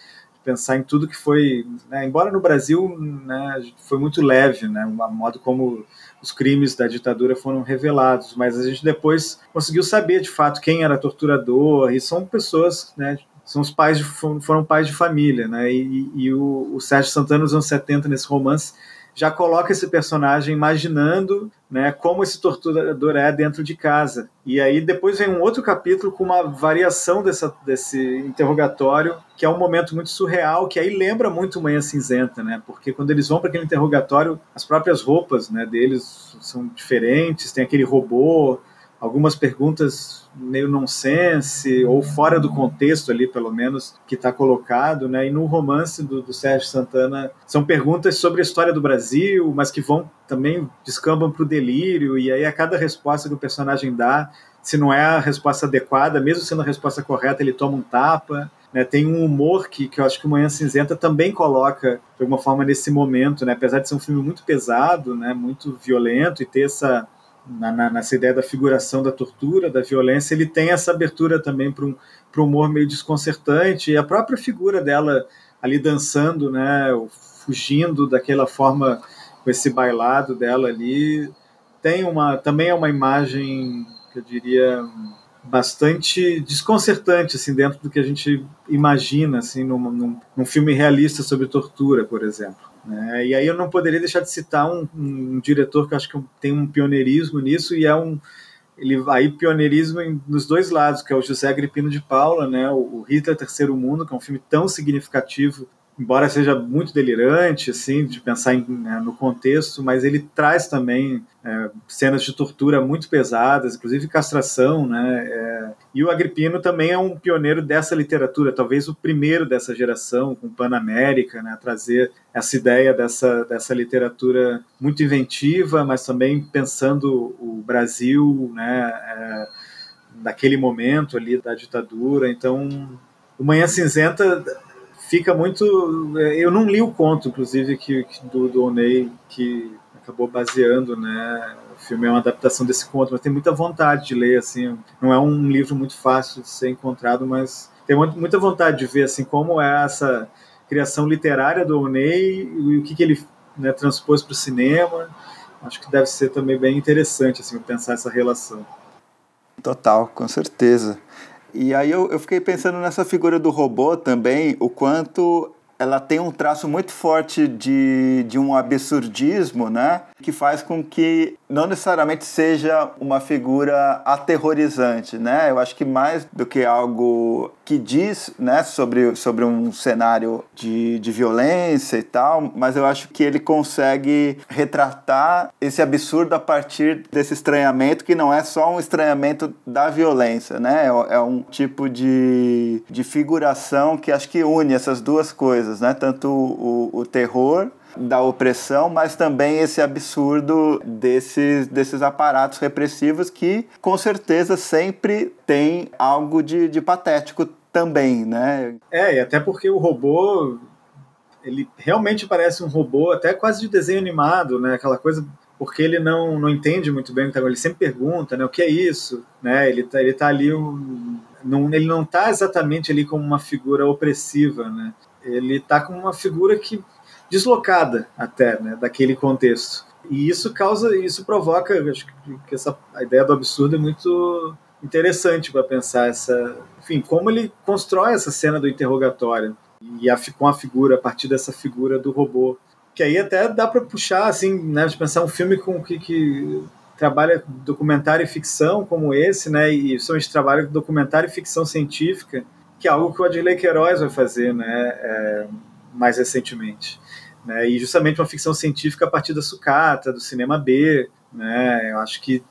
S2: pensar em tudo que foi, né, embora no Brasil, né, foi muito leve, né, o modo como os crimes da ditadura foram revelados, mas a gente depois conseguiu saber de fato quem era torturador e são pessoas, né, são os pais de, foram pais de família, né? E, e o, o, Sérgio Santana nos anos 70 nesse romance já coloca esse personagem imaginando, né, como esse torturador é dentro de casa. E aí depois vem um outro capítulo com uma variação dessa, desse interrogatório, que é um momento muito surreal, que aí lembra muito Manhã Cinzenta, né? Porque quando eles vão para aquele interrogatório, as próprias roupas, né, deles são diferentes, tem aquele robô, algumas perguntas meio nonsense ou fora do contexto ali, pelo menos, que está colocado, né? E no romance do, do, Sérgio Santana são perguntas sobre a história do Brasil, mas que vão também descambam para o delírio e aí a cada resposta que o personagem dá, se não é a resposta adequada, mesmo sendo a resposta correta, ele toma um tapa. Né, tem um humor que, que eu acho que Manhã Cinzenta também coloca de alguma forma nesse momento, né, apesar de ser um filme muito pesado, né, muito violento e ter essa na, na, nessa ideia da figuração da tortura, da violência, ele tem essa abertura também para um, um humor meio desconcertante, e a própria figura dela ali dançando, né, fugindo daquela forma, com esse bailado dela ali, tem uma, também é uma imagem, que eu diria, bastante desconcertante, assim, dentro do que a gente imagina, assim, num, num, num filme realista sobre tortura, por exemplo. Né? E aí eu não poderia deixar de citar um, um, diretor que eu acho que tem um pioneirismo nisso e é um ele aí pioneirismo em, nos dois lados, que é o José Agripino de Paula, né, o, o Hitler Terceiro Mundo, que é um filme tão significativo embora seja muito delirante, assim, de pensar em, né, no contexto, mas ele traz também é, cenas de tortura muito pesadas, inclusive castração, né? É, e o Agripino também é um pioneiro dessa literatura, talvez o primeiro dessa geração, com Panamérica, né? Trazer essa ideia dessa, dessa literatura muito inventiva, mas também pensando o Brasil, né? É, naquele momento ali da ditadura. Então, o Manhã Cinzenta fica muito. Eu não li o conto, inclusive, que, que do, do Onei, que acabou baseando, né? O filme é uma adaptação desse conto, mas tem muita vontade de ler, assim. Não é um livro muito fácil de ser encontrado, mas tem muita vontade de ver, assim, como é essa criação literária do Onei e o que, que ele né, transpôs para o cinema. Acho que deve ser também bem interessante, assim, pensar essa relação.
S1: Total, com certeza. E aí eu, eu fiquei pensando nessa figura do robô também, o quanto ela tem um traço muito forte de, de um absurdismo, né? Que faz com que não necessariamente seja uma figura aterrorizante, né? Eu acho que mais do que algo que diz, né, sobre, sobre um cenário de, de violência e tal, mas eu acho que ele consegue retratar esse absurdo a partir desse estranhamento que não é só um estranhamento da violência, né? É, é um tipo de, de figuração que acho que une essas duas coisas, né? Tanto o, o terror da opressão, mas também esse absurdo desses, desses aparatos repressivos que, com certeza, sempre tem algo de, de patético também, né?
S2: É, e até porque o robô, ele realmente parece um robô, até quase de desenho animado, né? Aquela coisa porque ele não, não entende muito bem o que tá ele sempre pergunta, né, o que é isso, né, ele tá, ele tá ali, um, não, ele não tá exatamente ali como uma figura opressiva, né, ele tá como uma figura que deslocada até né, daquele contexto. E isso causa, isso provoca, acho que essa a ideia do absurdo é muito interessante para pensar essa, enfim, como ele constrói essa cena do interrogatório e a, com a figura a partir dessa figura do robô, que aí até dá para puxar assim, né, de pensar um filme com que, que trabalha documentário e ficção como esse, né, e principalmente trabalha documentário e ficção científica, que é algo que o Adley Queiroz vai fazer, né, é, mais recentemente. Né, e justamente uma ficção científica a partir da sucata, do cinema B, né, eu acho que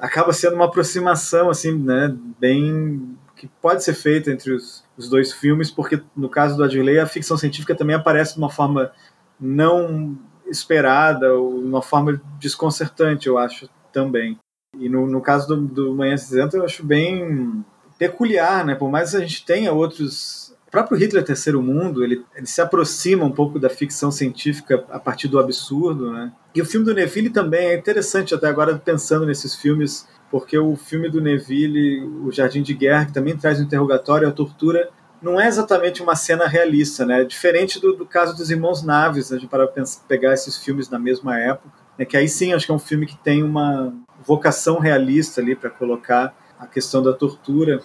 S2: acaba sendo uma aproximação assim, né, bem que pode ser feita entre os, os dois filmes, porque no caso do Adley a ficção científica também aparece de uma forma não esperada, ou uma forma desconcertante, eu acho também. E no, no caso do, do Manhã Cinzenta eu acho bem peculiar, né? Por mais que a gente tenha outros o próprio Hitler Terceiro Mundo, ele, ele se aproxima um pouco da ficção científica a partir do absurdo, né? E o filme do Neville também é interessante até agora pensando nesses filmes, porque o filme do Neville, O Jardim de Guerra, que também traz o interrogatório, a tortura, não é exatamente uma cena realista, né? Diferente do, do caso dos Irmãos Naves, né? para pegar esses filmes na mesma época, né? que aí sim acho que é um filme que tem uma vocação realista ali para colocar a questão da tortura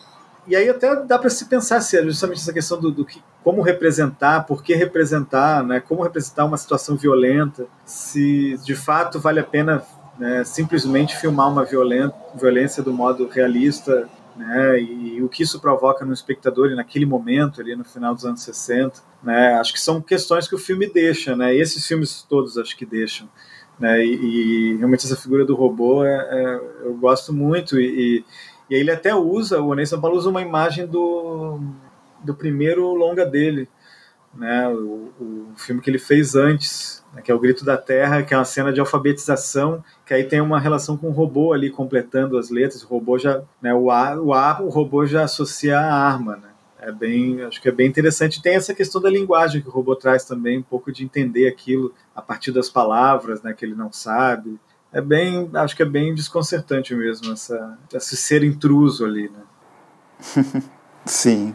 S2: e aí até dá para se pensar se é justamente essa questão do, do, que, como representar, por que representar, né, como representar uma situação violenta, se de fato vale a pena né, simplesmente filmar uma violência do modo realista, né, e, e, o que isso provoca no espectador e naquele momento ali no final dos anos 60, né, acho que são questões que o filme deixa, né, esses filmes todos acho que deixam, né, e, e realmente essa figura do robô é, é, eu gosto muito e aí ele até usa, o São Paulo usa uma imagem do, do primeiro longa dele, né, o, o filme que ele fez antes, né, que é o Grito da Terra, que é uma cena de alfabetização, que aí tem uma relação com o robô ali completando as letras, o robô já, né, o A, o, A, o robô já associa a arma, né, é bem, acho que é bem interessante. Tem essa questão da linguagem que o robô traz também, um pouco de entender aquilo a partir das palavras, né, que ele não sabe é bem, acho que é bem desconcertante mesmo essa, esse ser intruso ali, né?
S1: Sim.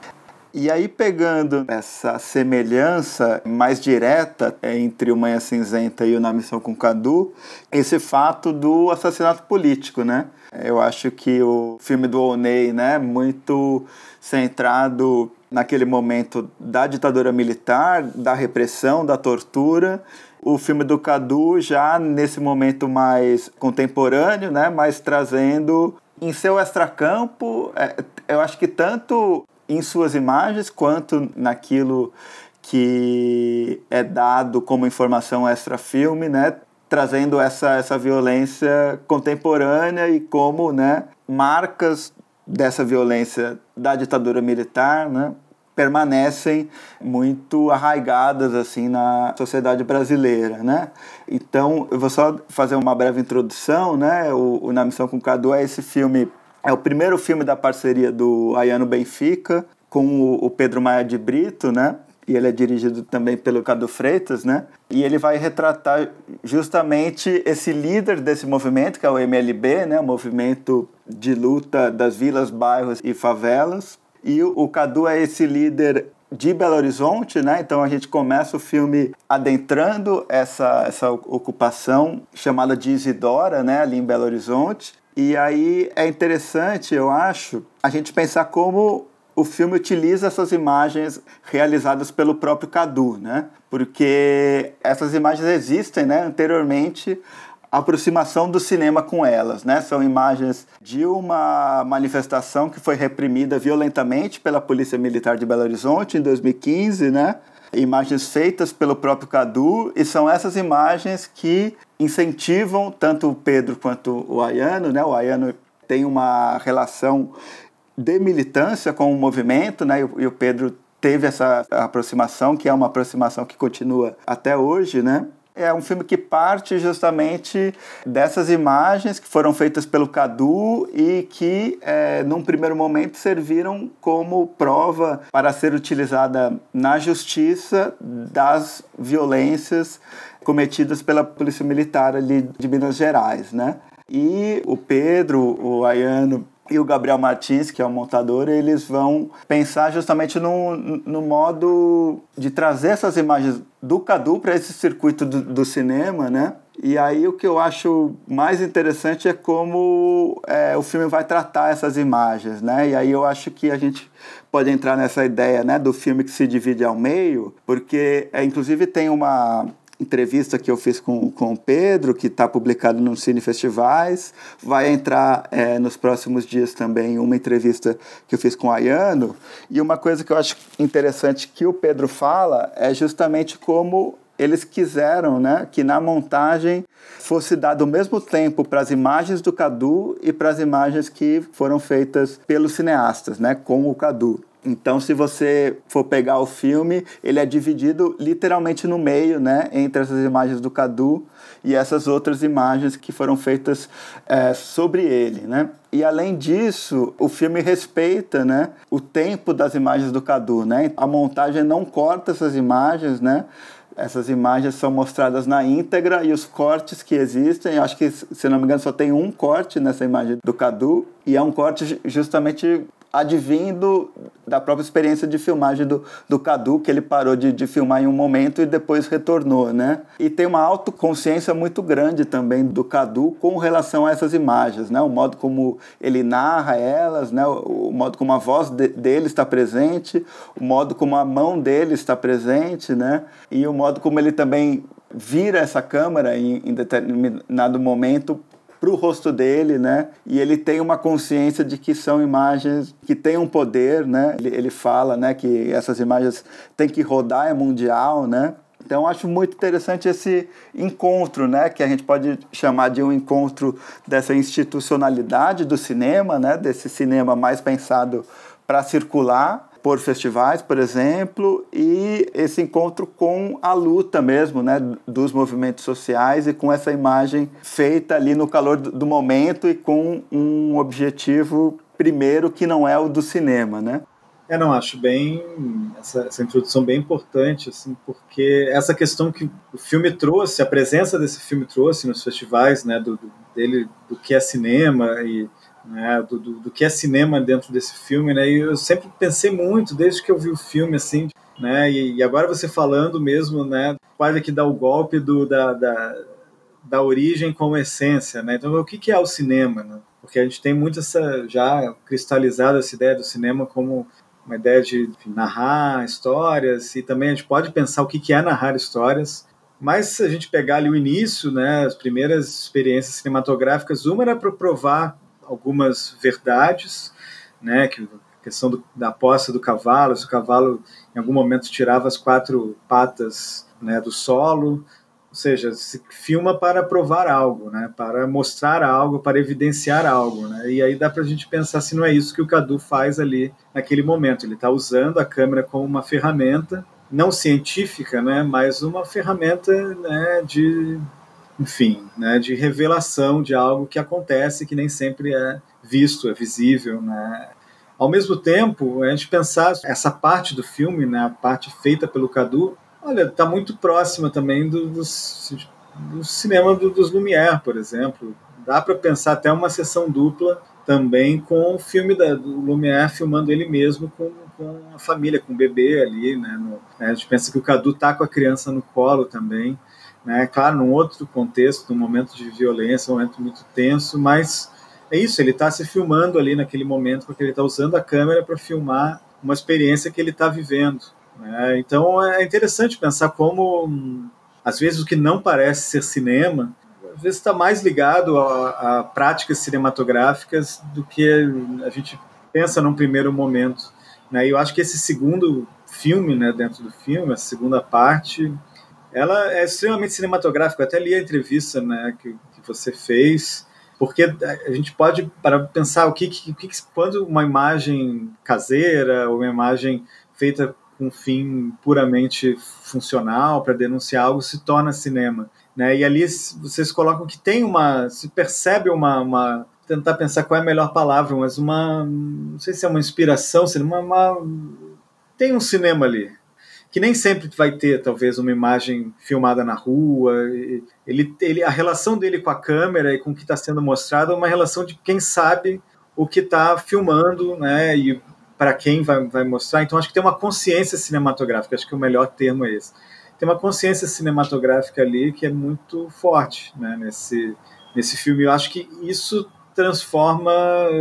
S1: E aí, pegando essa semelhança mais direta entre o Manhã Cinzenta e o Na Missão com Cadu, esse fato do assassinato político, né? Eu acho que o filme do Oney, né, muito centrado naquele momento da ditadura militar, da repressão, da tortura, o filme do Cadu já nesse momento mais contemporâneo, né, mas trazendo em seu extracampo, é, eu acho que tanto em suas imagens quanto naquilo que é dado como informação extra-filme, né? Trazendo essa, essa violência contemporânea e como né, marcas dessa violência da ditadura militar, né? Permanecem muito arraigadas assim na sociedade brasileira, né? Então, eu vou só fazer uma breve introdução, né? O, o Na Missão com Cadu é esse filme, é o primeiro filme da parceria do Ayano Benfica com o, o Pedro Maia de Brito, né? e ele é dirigido também pelo Cadu Freitas, né? E ele vai retratar justamente esse líder desse movimento, que é o MLB, né? O movimento de luta das vilas, bairros e favelas, e o, Cadu é esse líder de Belo Horizonte, né? Então a gente começa o filme adentrando essa, essa ocupação chamada de Isidora, né? Ali em Belo Horizonte. E aí é interessante, eu acho, a gente pensar como o filme utiliza essas imagens realizadas pelo próprio Cadu, né? Porque essas imagens existem, né? Anteriormente aproximação do cinema com elas, né? São imagens de uma manifestação que foi reprimida violentamente pela Polícia Militar de Belo Horizonte em 2015, né? Imagens feitas pelo próprio Cadu e são essas imagens que incentivam tanto o Pedro quanto o Ayano, né? O Ayano tem uma relação de militância com o movimento, né? E o Pedro teve essa aproximação, que é uma aproximação que continua até hoje, né? É um filme que parte justamente dessas imagens que foram feitas pelo Cadu e que, é, num primeiro momento, serviram como prova para ser utilizada na justiça das violências cometidas pela Polícia Militar ali de Minas Gerais, né? E o Pedro, o Ayano e o Gabriel Martins, que é o montador, eles vão pensar justamente no, no modo de trazer essas imagens do Cadu para esse circuito do, do, cinema, né? E aí o que eu acho mais interessante é como é, o filme vai tratar essas imagens, né? E aí eu acho que a gente pode entrar nessa ideia, né, do filme que se divide ao meio, porque é, inclusive tem uma entrevista que eu fiz com, com o Pedro, que está publicado no Cine Festivais. Vai entrar é, nos próximos dias também uma entrevista que eu fiz com o Ayano. E uma coisa que eu acho interessante que o Pedro fala é justamente como eles quiseram né, que na montagem fosse dado o mesmo tempo para as imagens do Cadu e para as imagens que foram feitas pelos cineastas, né, com o Cadu. Então, se você for pegar o filme, ele é dividido literalmente no meio, né, entre essas imagens do Cadu e essas outras imagens que foram feitas é, sobre ele, né? E além disso, o filme respeita, né, o tempo das imagens do Cadu, né? A montagem não corta essas imagens, né? Essas imagens são mostradas na íntegra e os cortes que existem, acho que, se não me engano, só tem um corte nessa imagem do Cadu, e é um corte justamente advindo da própria experiência de filmagem do, do Cadu, que ele parou de, de filmar em um momento e depois retornou, né? E tem uma autoconsciência muito grande também do Cadu com relação a essas imagens, né? O modo como ele narra elas, né? O, o modo como a voz de, dele está presente, o modo como a mão dele está presente, né? E o modo como ele também vira essa câmera em, em determinado momento para o rosto dele, né? E ele tem uma consciência de que são imagens que têm um poder, né? Ele, ele fala, né, que essas imagens têm que rodar, é mundial, né? Então, acho muito interessante esse encontro, né, que a gente pode chamar de um encontro dessa institucionalidade do cinema, né, desse cinema mais pensado para circular, por festivais, por exemplo, e esse encontro com a luta mesmo, né, dos movimentos sociais e com essa imagem feita ali no calor do momento e com um objetivo primeiro que não é o do cinema, né?
S2: É, não, acho bem essa, essa, introdução bem importante, assim, porque essa questão que o filme trouxe, a presença desse filme trouxe nos festivais, né, do, do dele, do que é cinema e né, do, do, do, que é cinema dentro desse filme, né? E eu sempre pensei muito desde que eu vi o filme, assim, né? E, e agora você falando mesmo, né? Quase que dá o golpe do, da, da, da origem como essência, né? Então, o que, que é o cinema, né? Porque a gente tem muito essa já cristalizada essa ideia do cinema como uma ideia de narrar histórias e também a gente pode pensar o que, que é narrar histórias. Mas se a gente pegar ali o início, né, as primeiras experiências cinematográficas, uma era para provar algumas verdades, né, que questão do, da posse do cavalo, se o cavalo em algum momento tirava as quatro patas né, do solo, ou seja, se filma para provar algo, né, para mostrar algo, para evidenciar algo. Né, e aí dá para a gente pensar se não é isso que o Cadu faz ali naquele momento. Ele está usando a câmera como uma ferramenta, não científica, né, mas uma ferramenta né, de, enfim, né, de revelação de algo que acontece que nem sempre é visto, é visível, né, ao mesmo tempo, a gente pensar essa parte do filme, né, a parte feita pelo Cadu, olha, está muito próxima também do, do, do cinema do, dos Lumière, por exemplo. Dá para pensar até uma sessão dupla também com o filme da, do Lumière filmando ele mesmo com, com a família, com o bebê ali, né, no, né, A gente pensa que o Cadu tá com a criança no colo também, né? Claro, num outro contexto, num momento de violência, um momento muito tenso, mas é isso, ele está se filmando ali naquele momento, porque ele está usando a câmera para filmar uma experiência que ele está vivendo. Né? Então é interessante pensar como, às vezes, o que não parece ser cinema, às vezes está mais ligado a, a, práticas cinematográficas do que a gente pensa num primeiro momento. Né? E eu acho que esse segundo filme, né, dentro do filme, a segunda parte, ela é extremamente cinematográfica. Eu até li a entrevista né, que, que você fez porque a gente pode para pensar o que, que, que, quando uma imagem caseira ou uma imagem feita com fim puramente funcional para denunciar algo se torna cinema, né? E ali vocês colocam que tem uma, se percebe uma, uma tentar pensar qual é a melhor palavra, mas uma, não sei se é uma inspiração, uma, uma tem um cinema ali, que nem sempre vai ter, talvez, uma imagem filmada na rua. Ele, ele, a relação dele com a câmera e com o que está sendo mostrado é uma relação de quem sabe o que está filmando, né? E para quem vai, vai mostrar. Então, acho que tem uma consciência cinematográfica. Acho que o melhor termo é esse. Tem uma consciência cinematográfica ali que é muito forte, né? Nesse nesse filme. Eu acho que isso transforma,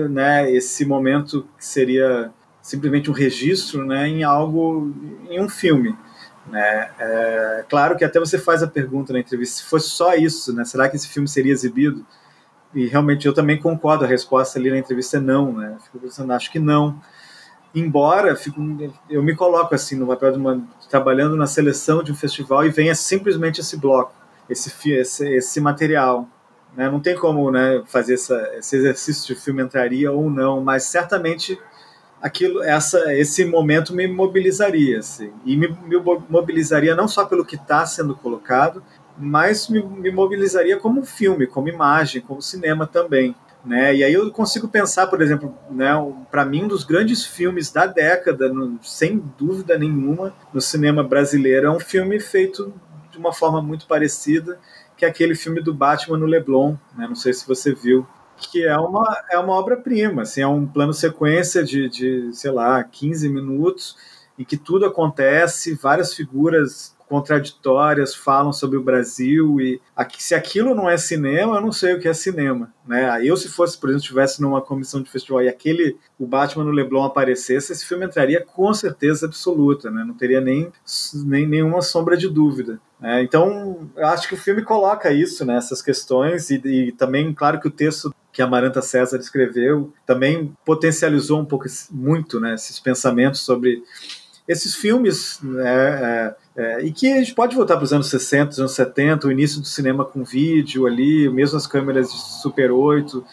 S2: né? Esse momento que seria simplesmente um registro né, em algo, em um filme. Né? É, claro que até você faz a pergunta na entrevista, se fosse só isso, né, será que esse filme seria exibido? E realmente eu também concordo, a resposta ali na entrevista é não, né? Fico pensando, acho que não. Embora fico, eu me coloco assim no papel de uma trabalhando na seleção de um festival e venha simplesmente esse bloco, esse esse, esse material, né? Não tem como, né, fazer essa, esse exercício de filme entraria ou não, mas certamente aquilo, essa, esse momento me mobilizaria, assim, e me, me mobilizaria não só pelo que está sendo colocado, mas me, me, mobilizaria como filme, como imagem, como cinema também. Né? E aí eu consigo pensar, por exemplo, né, para mim um dos grandes filmes da década, no, sem dúvida nenhuma, no cinema brasileiro é um filme feito de uma forma muito parecida, que é aquele filme do Batman no Leblon, né? não sei se você viu, que é uma, é uma obra-prima, assim, é um plano sequência de, de, sei lá, 15 minutos, em que tudo acontece, várias figuras contraditórias falam sobre o Brasil e aqui, se aquilo não é cinema, eu não sei o que é cinema, né? Eu se fosse, por exemplo, estivesse numa comissão de festival e aquele o Batman no Leblon aparecesse, esse filme entraria com certeza absoluta, né? Não teria nem, nem nenhuma sombra de dúvida. É, então, acho que o filme coloca isso, né, essas questões, e, e, também, claro que o texto que a Maranta César escreveu também potencializou um pouco, muito, né, esses pensamentos sobre esses filmes, né, é, é, e que a gente pode voltar para os anos 60, anos 70, o início do cinema com vídeo ali, mesmo as câmeras de Super 8,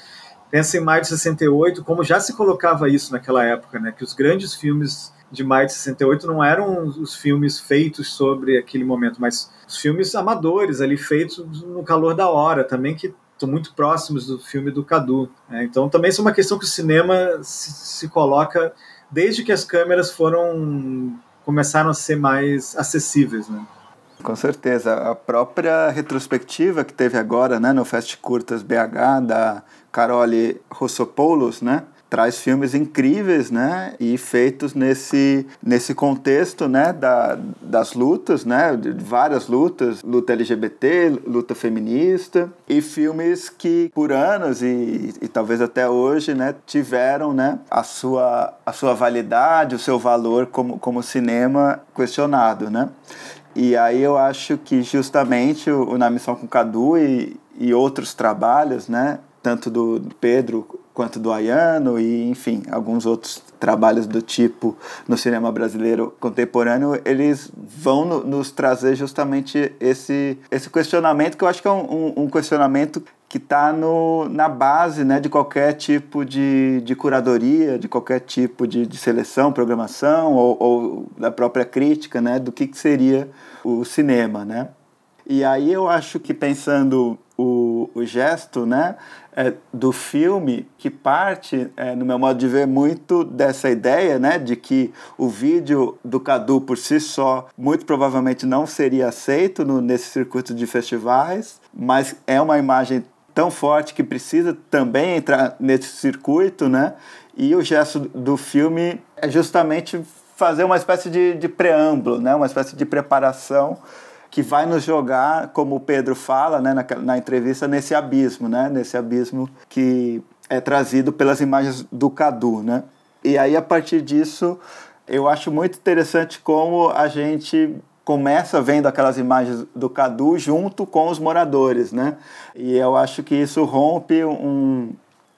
S2: pensa em maio de 68, como já se colocava isso naquela época, né, que os grandes filmes de maio de 68 não eram os filmes feitos sobre aquele momento, mas os filmes amadores ali feitos no calor da hora também que estão muito próximos do filme do Cadu. Né? Então também isso é uma questão que o cinema se, se coloca desde que as câmeras foram começaram a ser mais acessíveis, né?
S1: Com certeza. A própria retrospectiva que teve agora né, no Fest Curtas BH, da Carole Rossopoulos, né, traz filmes incríveis, né, e feitos nesse, nesse contexto, né, da, das lutas, né, de várias lutas, luta LGBT, luta feminista, e filmes que por anos e, e talvez até hoje, né, tiveram, né, a sua, a sua validade, o seu valor como, como cinema questionado, né. E aí eu acho que justamente o, o Na Missão com Cadu e, e outros trabalhos, né, tanto do Pedro quanto do Ayano e, enfim, alguns outros trabalhos do tipo no cinema brasileiro contemporâneo, eles vão no, nos trazer justamente esse, esse questionamento, que eu acho que é um, um questionamento que está na base né, de qualquer tipo de, de curadoria, de qualquer tipo de, de seleção, programação ou, ou, da própria crítica né, do que, que seria o cinema. Né? E aí eu acho que pensando o, o gesto né, é, do filme, que parte, é, no meu modo de ver, muito dessa ideia né, de que o vídeo do Cadu por si só muito provavelmente não seria aceito no, nesse circuito de festivais, mas é uma imagem tão forte que precisa também entrar nesse circuito, né? E o gesto do filme é justamente fazer uma espécie de, de preâmbulo, né? Uma espécie de preparação que vai nos jogar, como o Pedro fala né, na, na entrevista, nesse abismo, né? Nesse abismo que é trazido pelas imagens do Cadu, né? E aí, a partir disso, eu acho muito interessante como a gente começa vendo aquelas imagens do Cadu junto com os moradores, né? E eu acho que isso rompe um,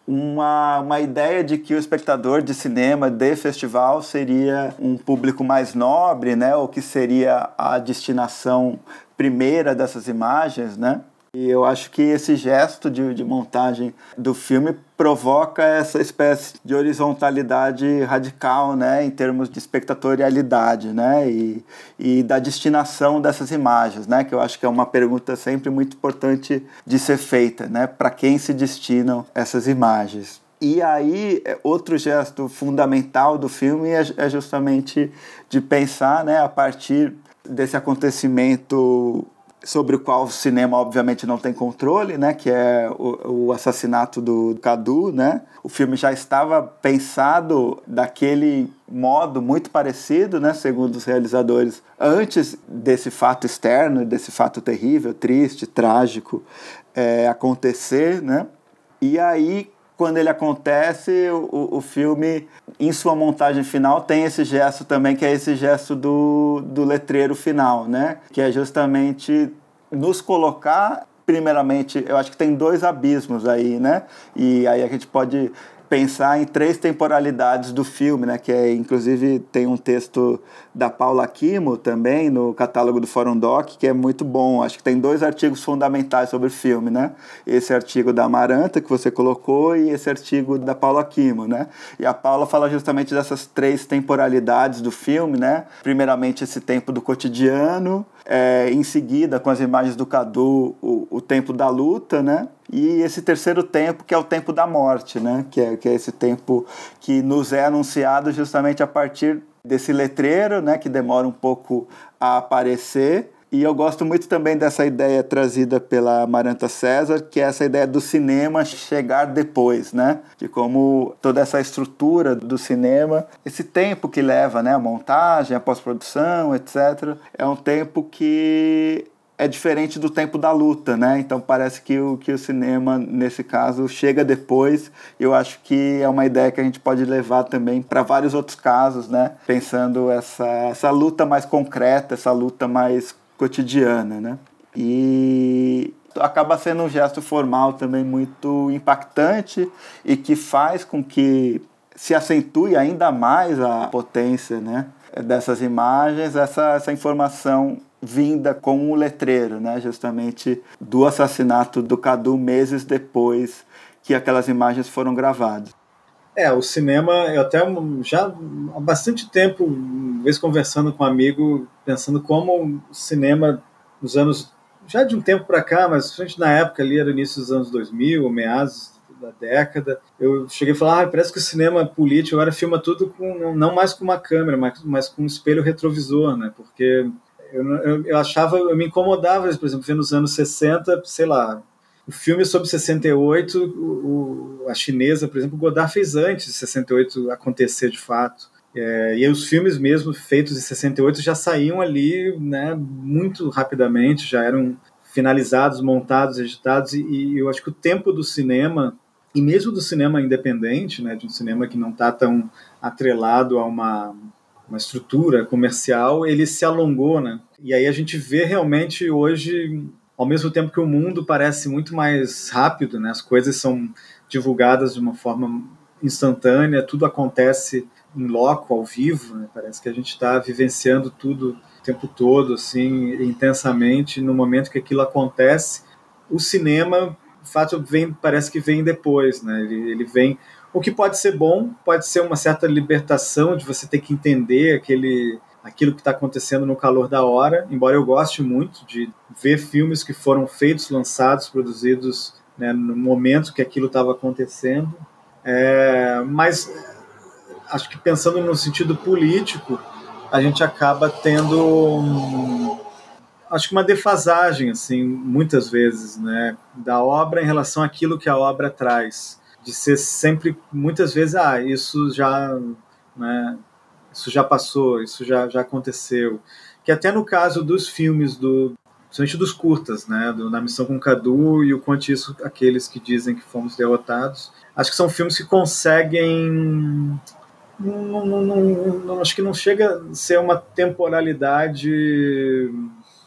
S1: uma, uma ideia de que o espectador de cinema de festival seria um público mais nobre, né? Ou que seria a destinação primeira dessas imagens, né? E eu acho que esse gesto de, de montagem do filme provoca essa espécie de horizontalidade radical, né, em termos de espectatorialidade, né, e, e da destinação dessas imagens, né, que eu acho que é uma pergunta sempre muito importante de ser feita, né, para quem se destinam essas imagens. E aí, é, outro gesto fundamental do filme é, é justamente de pensar, né, a partir desse acontecimento sobre o qual o cinema obviamente não tem controle, né, que é o, o, assassinato do Cadu, né? O filme já estava pensado daquele modo muito parecido, né, segundo os realizadores, antes desse fato externo, desse fato terrível, triste, trágico é, acontecer, né? E aí quando ele acontece, o, o filme, em sua montagem final, tem esse gesto também, que é esse gesto do, do letreiro final, né? Que é justamente nos colocar primeiramente, eu acho que tem dois abismos aí, né? E aí a gente pode pensar em três temporalidades do filme, né? Que é, inclusive tem um texto da Paula Kimo também no catálogo do Fórum Doc que é muito bom. Acho que tem dois artigos fundamentais sobre o filme, né? Esse artigo da Amaranta que você colocou e esse artigo da Paula Kimo, né? E a Paula fala justamente dessas três temporalidades do filme, né? Primeiramente esse tempo do cotidiano, é, em seguida com as imagens do Cadu, o, o tempo da luta, né? E esse terceiro tempo que é o tempo da morte, né? Que é, que é esse tempo que nos é anunciado justamente a partir desse letreiro, né? Que demora um pouco a aparecer. E eu gosto muito também dessa ideia trazida pela Maranta César, que é essa ideia do cinema chegar depois, né? De como toda essa estrutura do cinema, esse tempo que leva, né? A montagem, a pós-produção, etc. É um tempo que é diferente do tempo da luta, né? Então parece que o, que o cinema, nesse caso, chega depois. Eu acho que é uma ideia que a gente pode levar também para vários outros casos, né? Pensando essa, essa luta mais concreta, essa luta mais cotidiana, né? E acaba sendo um gesto formal também muito impactante e que faz com que se acentue ainda mais a potência, né? dessas imagens, essa, essa informação vinda com o letreiro, né, justamente do assassinato do Cadu meses depois que aquelas imagens foram gravadas.
S2: É, o cinema, eu até já há bastante tempo, uma vez conversando com um amigo, pensando como o cinema nos anos, já de um tempo para cá, mas principalmente na época ali, era início dos anos 2000, meados da década, eu cheguei a falar, ah, parece que o cinema político agora filma tudo com, não mais com uma câmera, mas, mas com um espelho retrovisor, né, porque eu, eu, eu, achava, eu me incomodava, por exemplo, vendo nos anos 60, sei lá, o filme sobre 68, o, o, a chinesa, por exemplo, Godard fez antes de 68 acontecer de fato. É, e os filmes mesmo feitos em 68 já saíam ali né, muito rapidamente, já eram finalizados, montados, editados, e, e eu acho que o tempo do cinema, e mesmo do cinema independente, né, de um cinema que não está tão atrelado a uma uma estrutura comercial, ele se alongou, né? E aí a gente vê realmente hoje, ao mesmo tempo que o mundo parece muito mais rápido, né? As coisas são divulgadas de uma forma instantânea, tudo acontece em loco, ao vivo, né? parece que a gente está vivenciando tudo o tempo todo, assim, intensamente, no momento que aquilo acontece. O cinema, de fato, vem, parece que vem depois, né? ele, ele vem o que pode ser bom, pode ser uma certa libertação de você ter que entender aquele, aquilo que está acontecendo no calor da hora, embora eu goste muito de ver filmes que foram feitos, lançados, produzidos né, no momento que aquilo estava acontecendo. É, mas acho que pensando no sentido político, a gente acaba tendo um, acho que uma defasagem assim muitas vezes né da obra em relação àquilo que a obra traz de ser sempre muitas vezes ah isso já né, isso já passou isso já já aconteceu que até no caso dos filmes do principalmente dos curtas, né, do, na Missão com Cadu e o Quanto Isso, aqueles que dizem que fomos derrotados. Acho que são filmes que conseguem não, não, não, acho que não chega a ser uma temporalidade,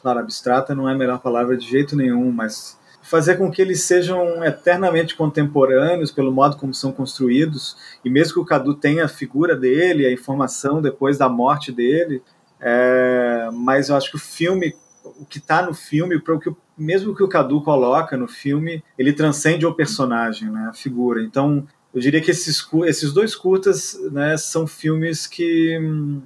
S2: claro, abstrata não é a melhor palavra de jeito nenhum, mas fazer com que eles sejam eternamente contemporâneos pelo modo como são construídos, e mesmo que o Cadu tenha a figura dele, a informação depois da morte dele, é, mas eu acho que o filme, o que está no filme, o que, mesmo que o Cadu coloca no filme, ele transcende o personagem, né, a figura. Então, eu diria que esses, esses dois curtas né, são filmes que hum,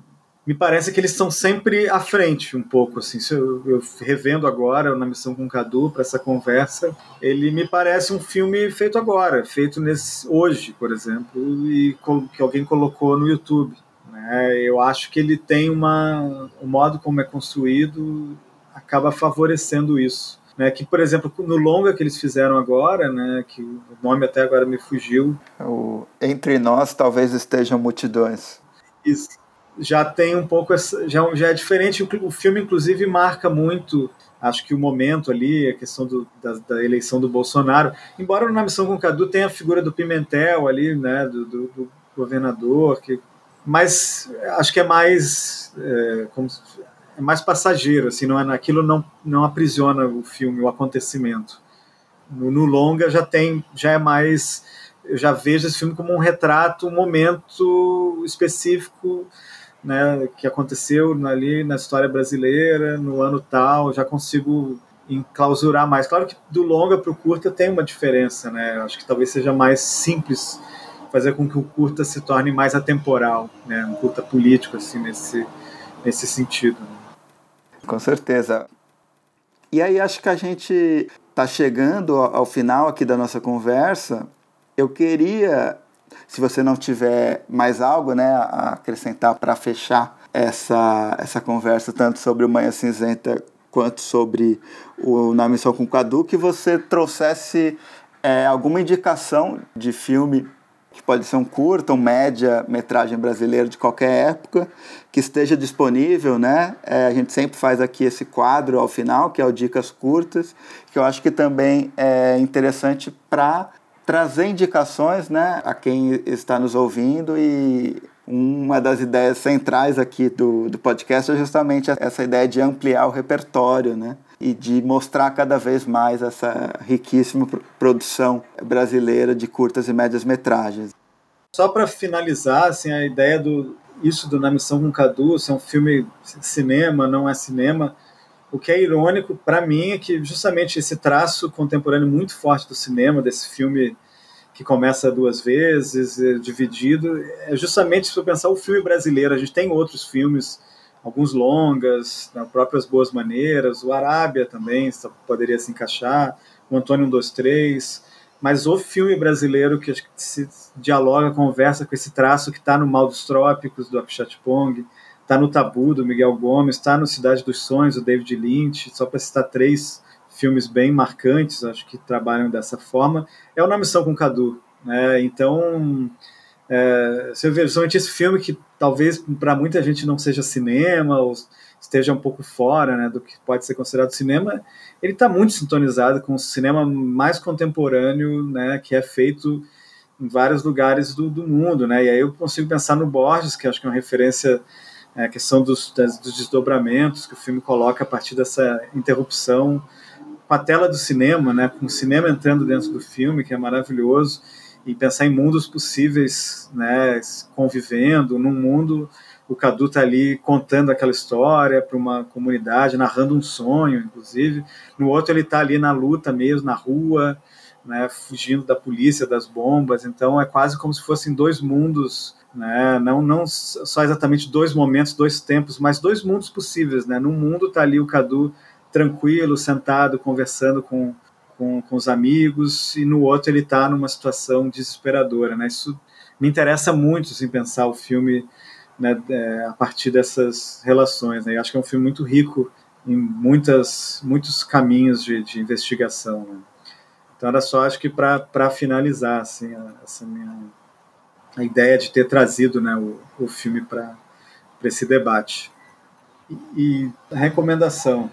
S2: me parece que eles estão sempre à frente um pouco assim se eu, eu revendo agora na missão com o Cadu para essa conversa ele me parece um filme feito agora feito nesse hoje por exemplo e que alguém colocou no YouTube né? eu acho que ele tem uma o modo como é construído acaba favorecendo isso né, que, por exemplo, no longa que eles fizeram agora, né, que o nome até agora me fugiu.
S1: O Entre Nós Talvez Estejam Multidões.
S2: Isso. Já tem um pouco, essa, já, já é diferente. O, o filme, inclusive, marca muito acho que o momento ali, a questão do, da, da, eleição do Bolsonaro, embora na missão com o Cadu tenha a figura do Pimentel ali, né, do, do, do governador, que, mas acho que é mais, é, como, é mais passageiro, assim, não é, aquilo não, não aprisiona o filme, o acontecimento. No, no, longa já tem, já é mais, eu já vejo esse filme como um retrato, um momento específico, né, que aconteceu ali na história brasileira, no ano tal, já consigo enclausurar mais. Claro que do longa para o curta tem uma diferença, né? Acho que talvez seja mais simples fazer com que o curta se torne mais atemporal, né? Um curta político assim nesse nesse sentido. Né?
S1: Com certeza. E aí acho que a gente está chegando ao final aqui da nossa conversa. Eu queria, se você não tiver mais algo né, a acrescentar para fechar essa, essa conversa, tanto sobre o Manhã Cinzenta quanto sobre o Na Missão com o Cadu, que você trouxesse é, alguma indicação de filme que pode ser um curta, um média metragem brasileiro de qualquer época, que esteja disponível, né? É, a gente sempre faz aqui esse quadro ao final, que é o Dicas Curtas, que eu acho que também é interessante para trazer indicações né, a quem está nos ouvindo e uma das ideias centrais aqui do, do podcast é justamente essa ideia de ampliar o repertório, né? e de mostrar cada vez mais essa riquíssima produção brasileira de curtas e médias metragens.
S2: Só para finalizar, assim, a ideia do isso do Na Missão com Cadu, se é um filme cinema, não é cinema, o que é irônico para mim é que justamente esse traço contemporâneo muito forte do cinema, desse filme que começa duas vezes, é dividido, é justamente se eu pensar o filme brasileiro. A gente tem outros filmes alguns longas, né, próprias Boas Maneiras, o Arábia também poderia se encaixar, o Antônio 123, mas o filme brasileiro que se dialoga, conversa com esse traço que está no Mal dos Trópicos, do Apichatpong, está no Tabu, do Miguel Gomes, está no Cidade dos Sonhos, do David Lynch, só para citar três filmes bem marcantes, acho que trabalham dessa forma, é o Na Missão com Cadu. Né? Então, é, você vê somente esse filme que talvez para muita gente não seja cinema ou esteja um pouco fora né, do que pode ser considerado cinema, ele está muito sintonizado com o cinema mais contemporâneo, né, que é feito em vários lugares do, do mundo, né? E aí eu consigo pensar no Borges, que acho que é uma referência a questão dos, das, dos desdobramentos que o filme coloca a partir dessa interrupção com a tela do cinema, né, com o cinema entrando dentro do filme, que é maravilhoso, e pensar em mundos possíveis, né, convivendo num mundo o Cadu tá ali contando aquela história para uma comunidade, narrando um sonho, inclusive. No outro ele tá ali na luta mesmo, na rua, né, fugindo da polícia, das bombas. Então é quase como se fossem dois mundos, né, não, não só exatamente dois momentos, dois tempos, mas dois mundos possíveis. Né? Num mundo tá ali o Cadu tranquilo, sentado, conversando com, com, com os amigos, e no outro ele está numa situação desesperadora. Né? Isso me interessa muito assim, pensar o filme né, é, a partir dessas relações. Né? Eu acho que é um filme muito rico em muitas, muitos caminhos de, de investigação. Né? Então era só, acho que para finalizar assim, essa minha a ideia de ter trazido né, o, o filme para esse debate. E, e, recomendação.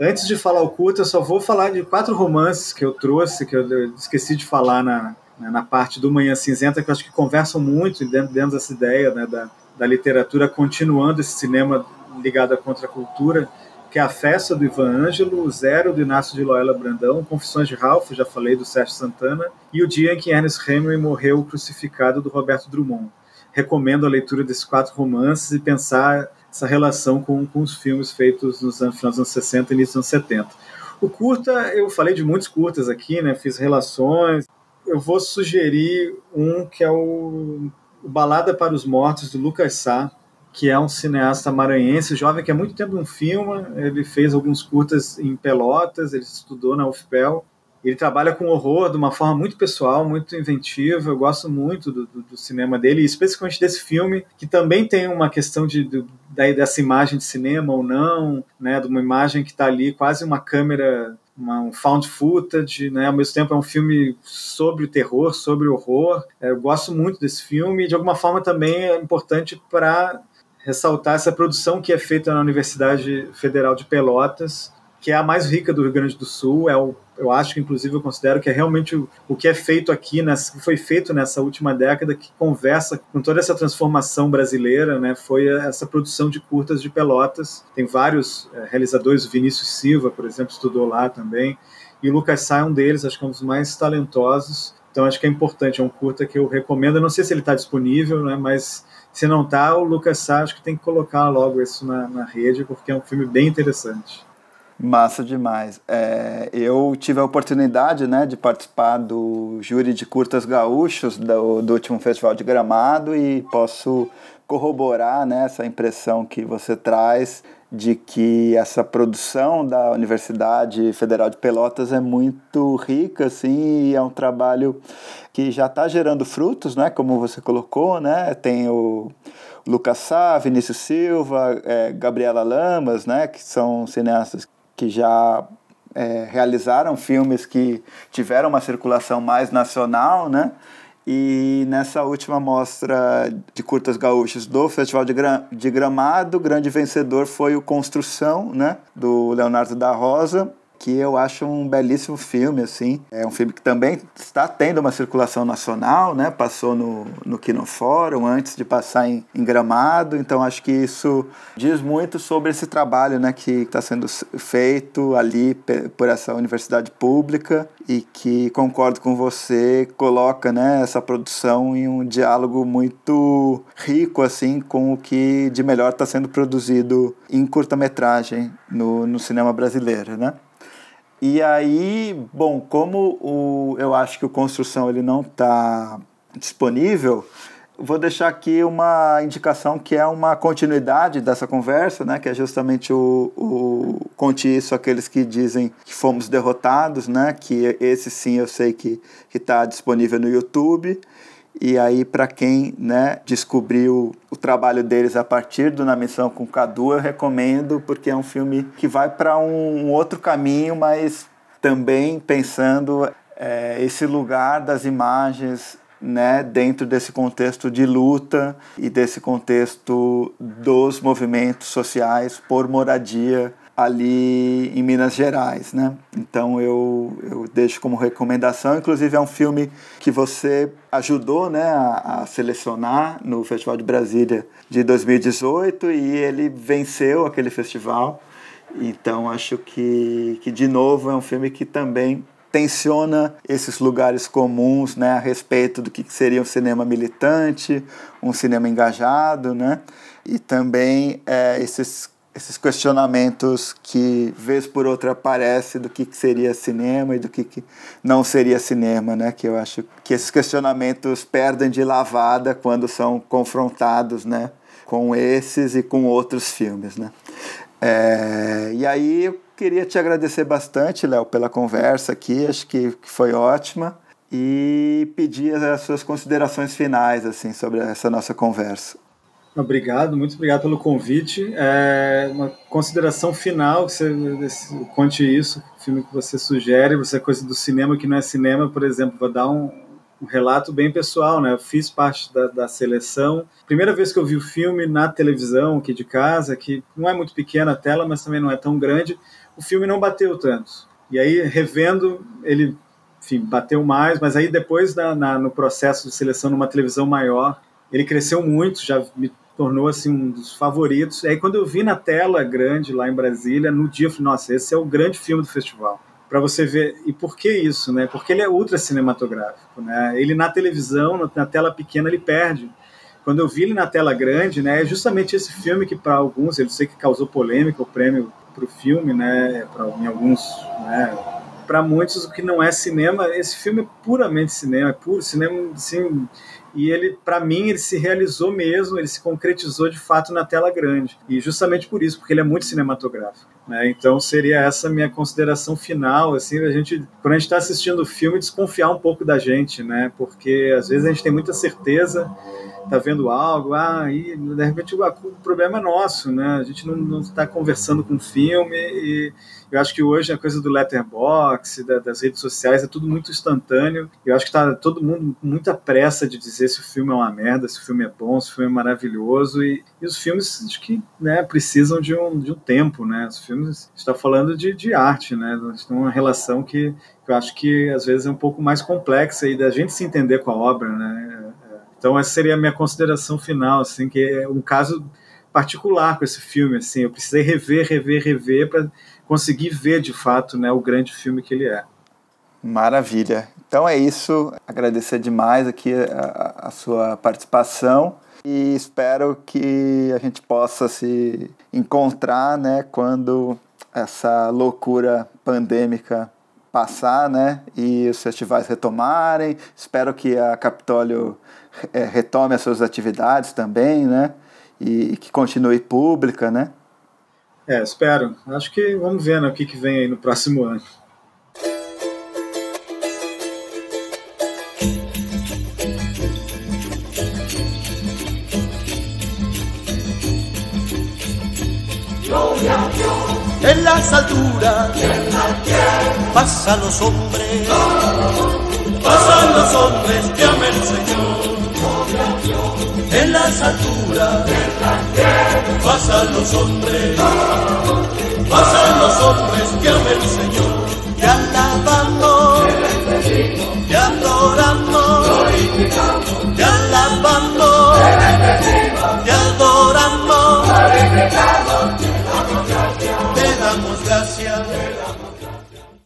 S2: Antes de falar o culto, eu só vou falar de quatro romances que eu trouxe, que eu esqueci de falar na, na parte do Manhã Cinzenta, que eu acho que conversam muito dentro, dentro dessa ideia né, da, da literatura, continuando esse cinema ligado à contracultura, que é a festa do Ivan Ângelo, Zero do Inácio de Loyola Brandão, Confissões de Ralph, já falei do Sérgio Santana, e o dia em que Ernest Hemingway morreu crucificado do Roberto Drummond. Recomendo a leitura desses quatro romances e pensar essa relação com, com os filmes feitos nos anos, nos anos 60 e início dos anos 70. O curta, eu falei de muitos curtas aqui, né? Fiz relações. Eu vou sugerir um que é o Balada para os Mortos, do Lucas Sá, que é um cineasta maranhense, jovem que há muito tempo não filma, ele fez alguns curtas em Pelotas, ele estudou na UFPEL, ele trabalha com horror de uma forma muito pessoal, muito inventiva. Eu gosto muito do, do, do cinema dele, e especialmente desse filme, que também tem uma questão de, de, dessa imagem de cinema ou não, né, de uma imagem que está ali, quase uma câmera uma, um found footage, né? Ao mesmo tempo é um filme sobre o terror, sobre o horror. É, eu gosto muito desse filme e de alguma forma também é importante para ressaltar essa produção que é feita na Universidade Federal de Pelotas, que é a mais rica do Rio Grande do Sul. É o, eu acho que, inclusive, eu considero que é realmente o, o que é feito aqui, nessa, que foi feito nessa última década, que conversa com toda essa transformação brasileira, né? Foi essa produção de curtas de Pelotas. Tem vários é, realizadores, o Vinícius Silva, por exemplo, estudou lá também. E o Lucas Sá é um deles, acho que é um dos mais talentosos. Então, acho que é importante, é um curta que eu recomendo. Eu não sei se ele está disponível, né? Mas se não está, o Lucas Sá acho que tem que colocar logo isso na, na rede, porque é um filme bem interessante.
S1: Massa demais. É, eu tive a oportunidade né, de participar do júri de curtas gaúchos do, do último Festival de Gramado e posso corroborar né, essa impressão que você traz de que essa produção da Universidade Federal de Pelotas é muito rica, assim, e é um trabalho que já está gerando frutos, né, como você colocou, né, tem o Lucas Sá, Vinícius Silva, é, Gabriela Lamas, né, que são cineastas que já é, realizaram filmes que tiveram uma circulação mais nacional, né? E nessa última mostra de curtas gaúchas do Festival de, Gra de Gramado, o grande vencedor foi o Construção, né? Do Leonardo da Rosa, que eu acho um belíssimo filme, assim. É um filme que também está tendo uma circulação nacional, né? Passou no, no Kinofórum antes de passar em, em Gramado, então acho que isso diz muito sobre esse trabalho, né? Que está sendo feito ali por essa universidade pública e que, concordo com você, coloca, né? Essa produção em um diálogo muito rico, assim, com o que de melhor está sendo produzido em curta-metragem no, no cinema brasileiro, né? E aí, bom, como o, eu acho que o Construção ele não está disponível, vou deixar aqui uma indicação que é uma continuidade dessa conversa, né, que é justamente o, o conte isso aqueles que dizem que fomos derrotados, né, que esse sim eu sei que está disponível no YouTube. E aí, para quem né, descobriu o trabalho deles a partir do Na Missão com Cadu, eu recomendo, porque é um filme que vai para um, outro caminho, mas também pensando é, esse lugar das imagens né, dentro desse contexto de luta e desse contexto dos movimentos sociais por moradia ali em Minas Gerais, né? Então eu, eu deixo como recomendação, inclusive é um filme que você ajudou, né, a, a selecionar no Festival de Brasília de 2018 e ele venceu aquele festival. Então acho que, que de novo é um filme que também tensiona esses lugares comuns né, a respeito do que seria um cinema militante, um cinema engajado, né, e também é, esses, esses questionamentos que, vez por outra, aparece do que seria cinema e do que, que não seria cinema, né, que eu acho que esses questionamentos perdem de lavada quando são confrontados né, com esses e com outros filmes. Né. É, e aí eu queria te agradecer bastante, Léo, pela conversa aqui, acho que foi ótima, e pedir as suas considerações finais assim sobre essa nossa conversa.
S2: Obrigado, muito obrigado pelo convite. É uma consideração final, que você conte isso, o filme que você sugere, você é coisa do cinema que não é cinema, por exemplo, vou dar um, um relato bem pessoal, né? Eu fiz parte da, da, seleção. Primeira vez que eu vi o filme na televisão aqui de casa, que não é muito pequena a tela, mas também não é tão grande, o filme não bateu tanto. E aí, revendo, ele, enfim, bateu mais, mas aí depois, na, na, no processo de seleção numa televisão maior, ele cresceu muito, já me tornou assim um dos favoritos. E aí quando eu vi na tela grande lá em Brasília, no dia eu falei, nossa, esse é o grande filme do festival para você ver. E por que isso, né? Porque ele é ultra cinematográfico, né? Ele na televisão, na tela pequena, ele perde. Quando eu vi ele na tela grande, né, é justamente esse filme que para alguns, eu sei que causou polêmica o prêmio para o filme, né, para em alguns, né, para muitos o que não é cinema, esse filme é puramente cinema, é puro cinema, assim, e ele, para mim, ele se realizou mesmo, ele se concretizou de fato na tela grande. E justamente por isso, porque ele é muito cinematográfico. Né? Então seria essa minha consideração final, assim, a gente, quando a gente está assistindo o filme, desconfiar um pouco da gente, né? Porque às vezes a gente tem muita certeza tá vendo algo, ah, e de repente o, o problema é nosso, né? A gente não está conversando com o filme e eu acho que hoje a coisa do letterbox, da, das redes sociais, é tudo muito instantâneo. Eu acho que está todo mundo com muita pressa de dizer se o filme é uma merda, se o filme é bom, se o filme é maravilhoso. E, e os filmes acho que né, precisam de um, de um tempo, né? Os filmes está falando de, de arte, né? Tem uma relação que, que eu acho que às vezes é um pouco mais complexa e da gente se entender com a obra, né? Então essa seria a minha consideração final, assim, que é um caso particular com esse filme, assim, eu precisei rever, rever, rever para conseguir ver de fato, né, o grande filme que ele é.
S1: Maravilha. Então é isso. Agradecer demais aqui a, a sua participação e espero que a gente possa se encontrar, né, quando essa loucura pandêmica passar, né, e os festivais retomarem. Espero que a Capitólio é, retome as suas atividades também, né? E, e, que continue pública, né?
S2: É, espero. Acho que vamos ver né, o que, que vem aí no próximo ano.
S3: En las alturas pasan los hombres, pasan los hombres que amen el Señor en las alturas pasan los hombres, pasan los hombres que amen al Señor, que alabamos, que adoramos, que alabamos, que adoramos.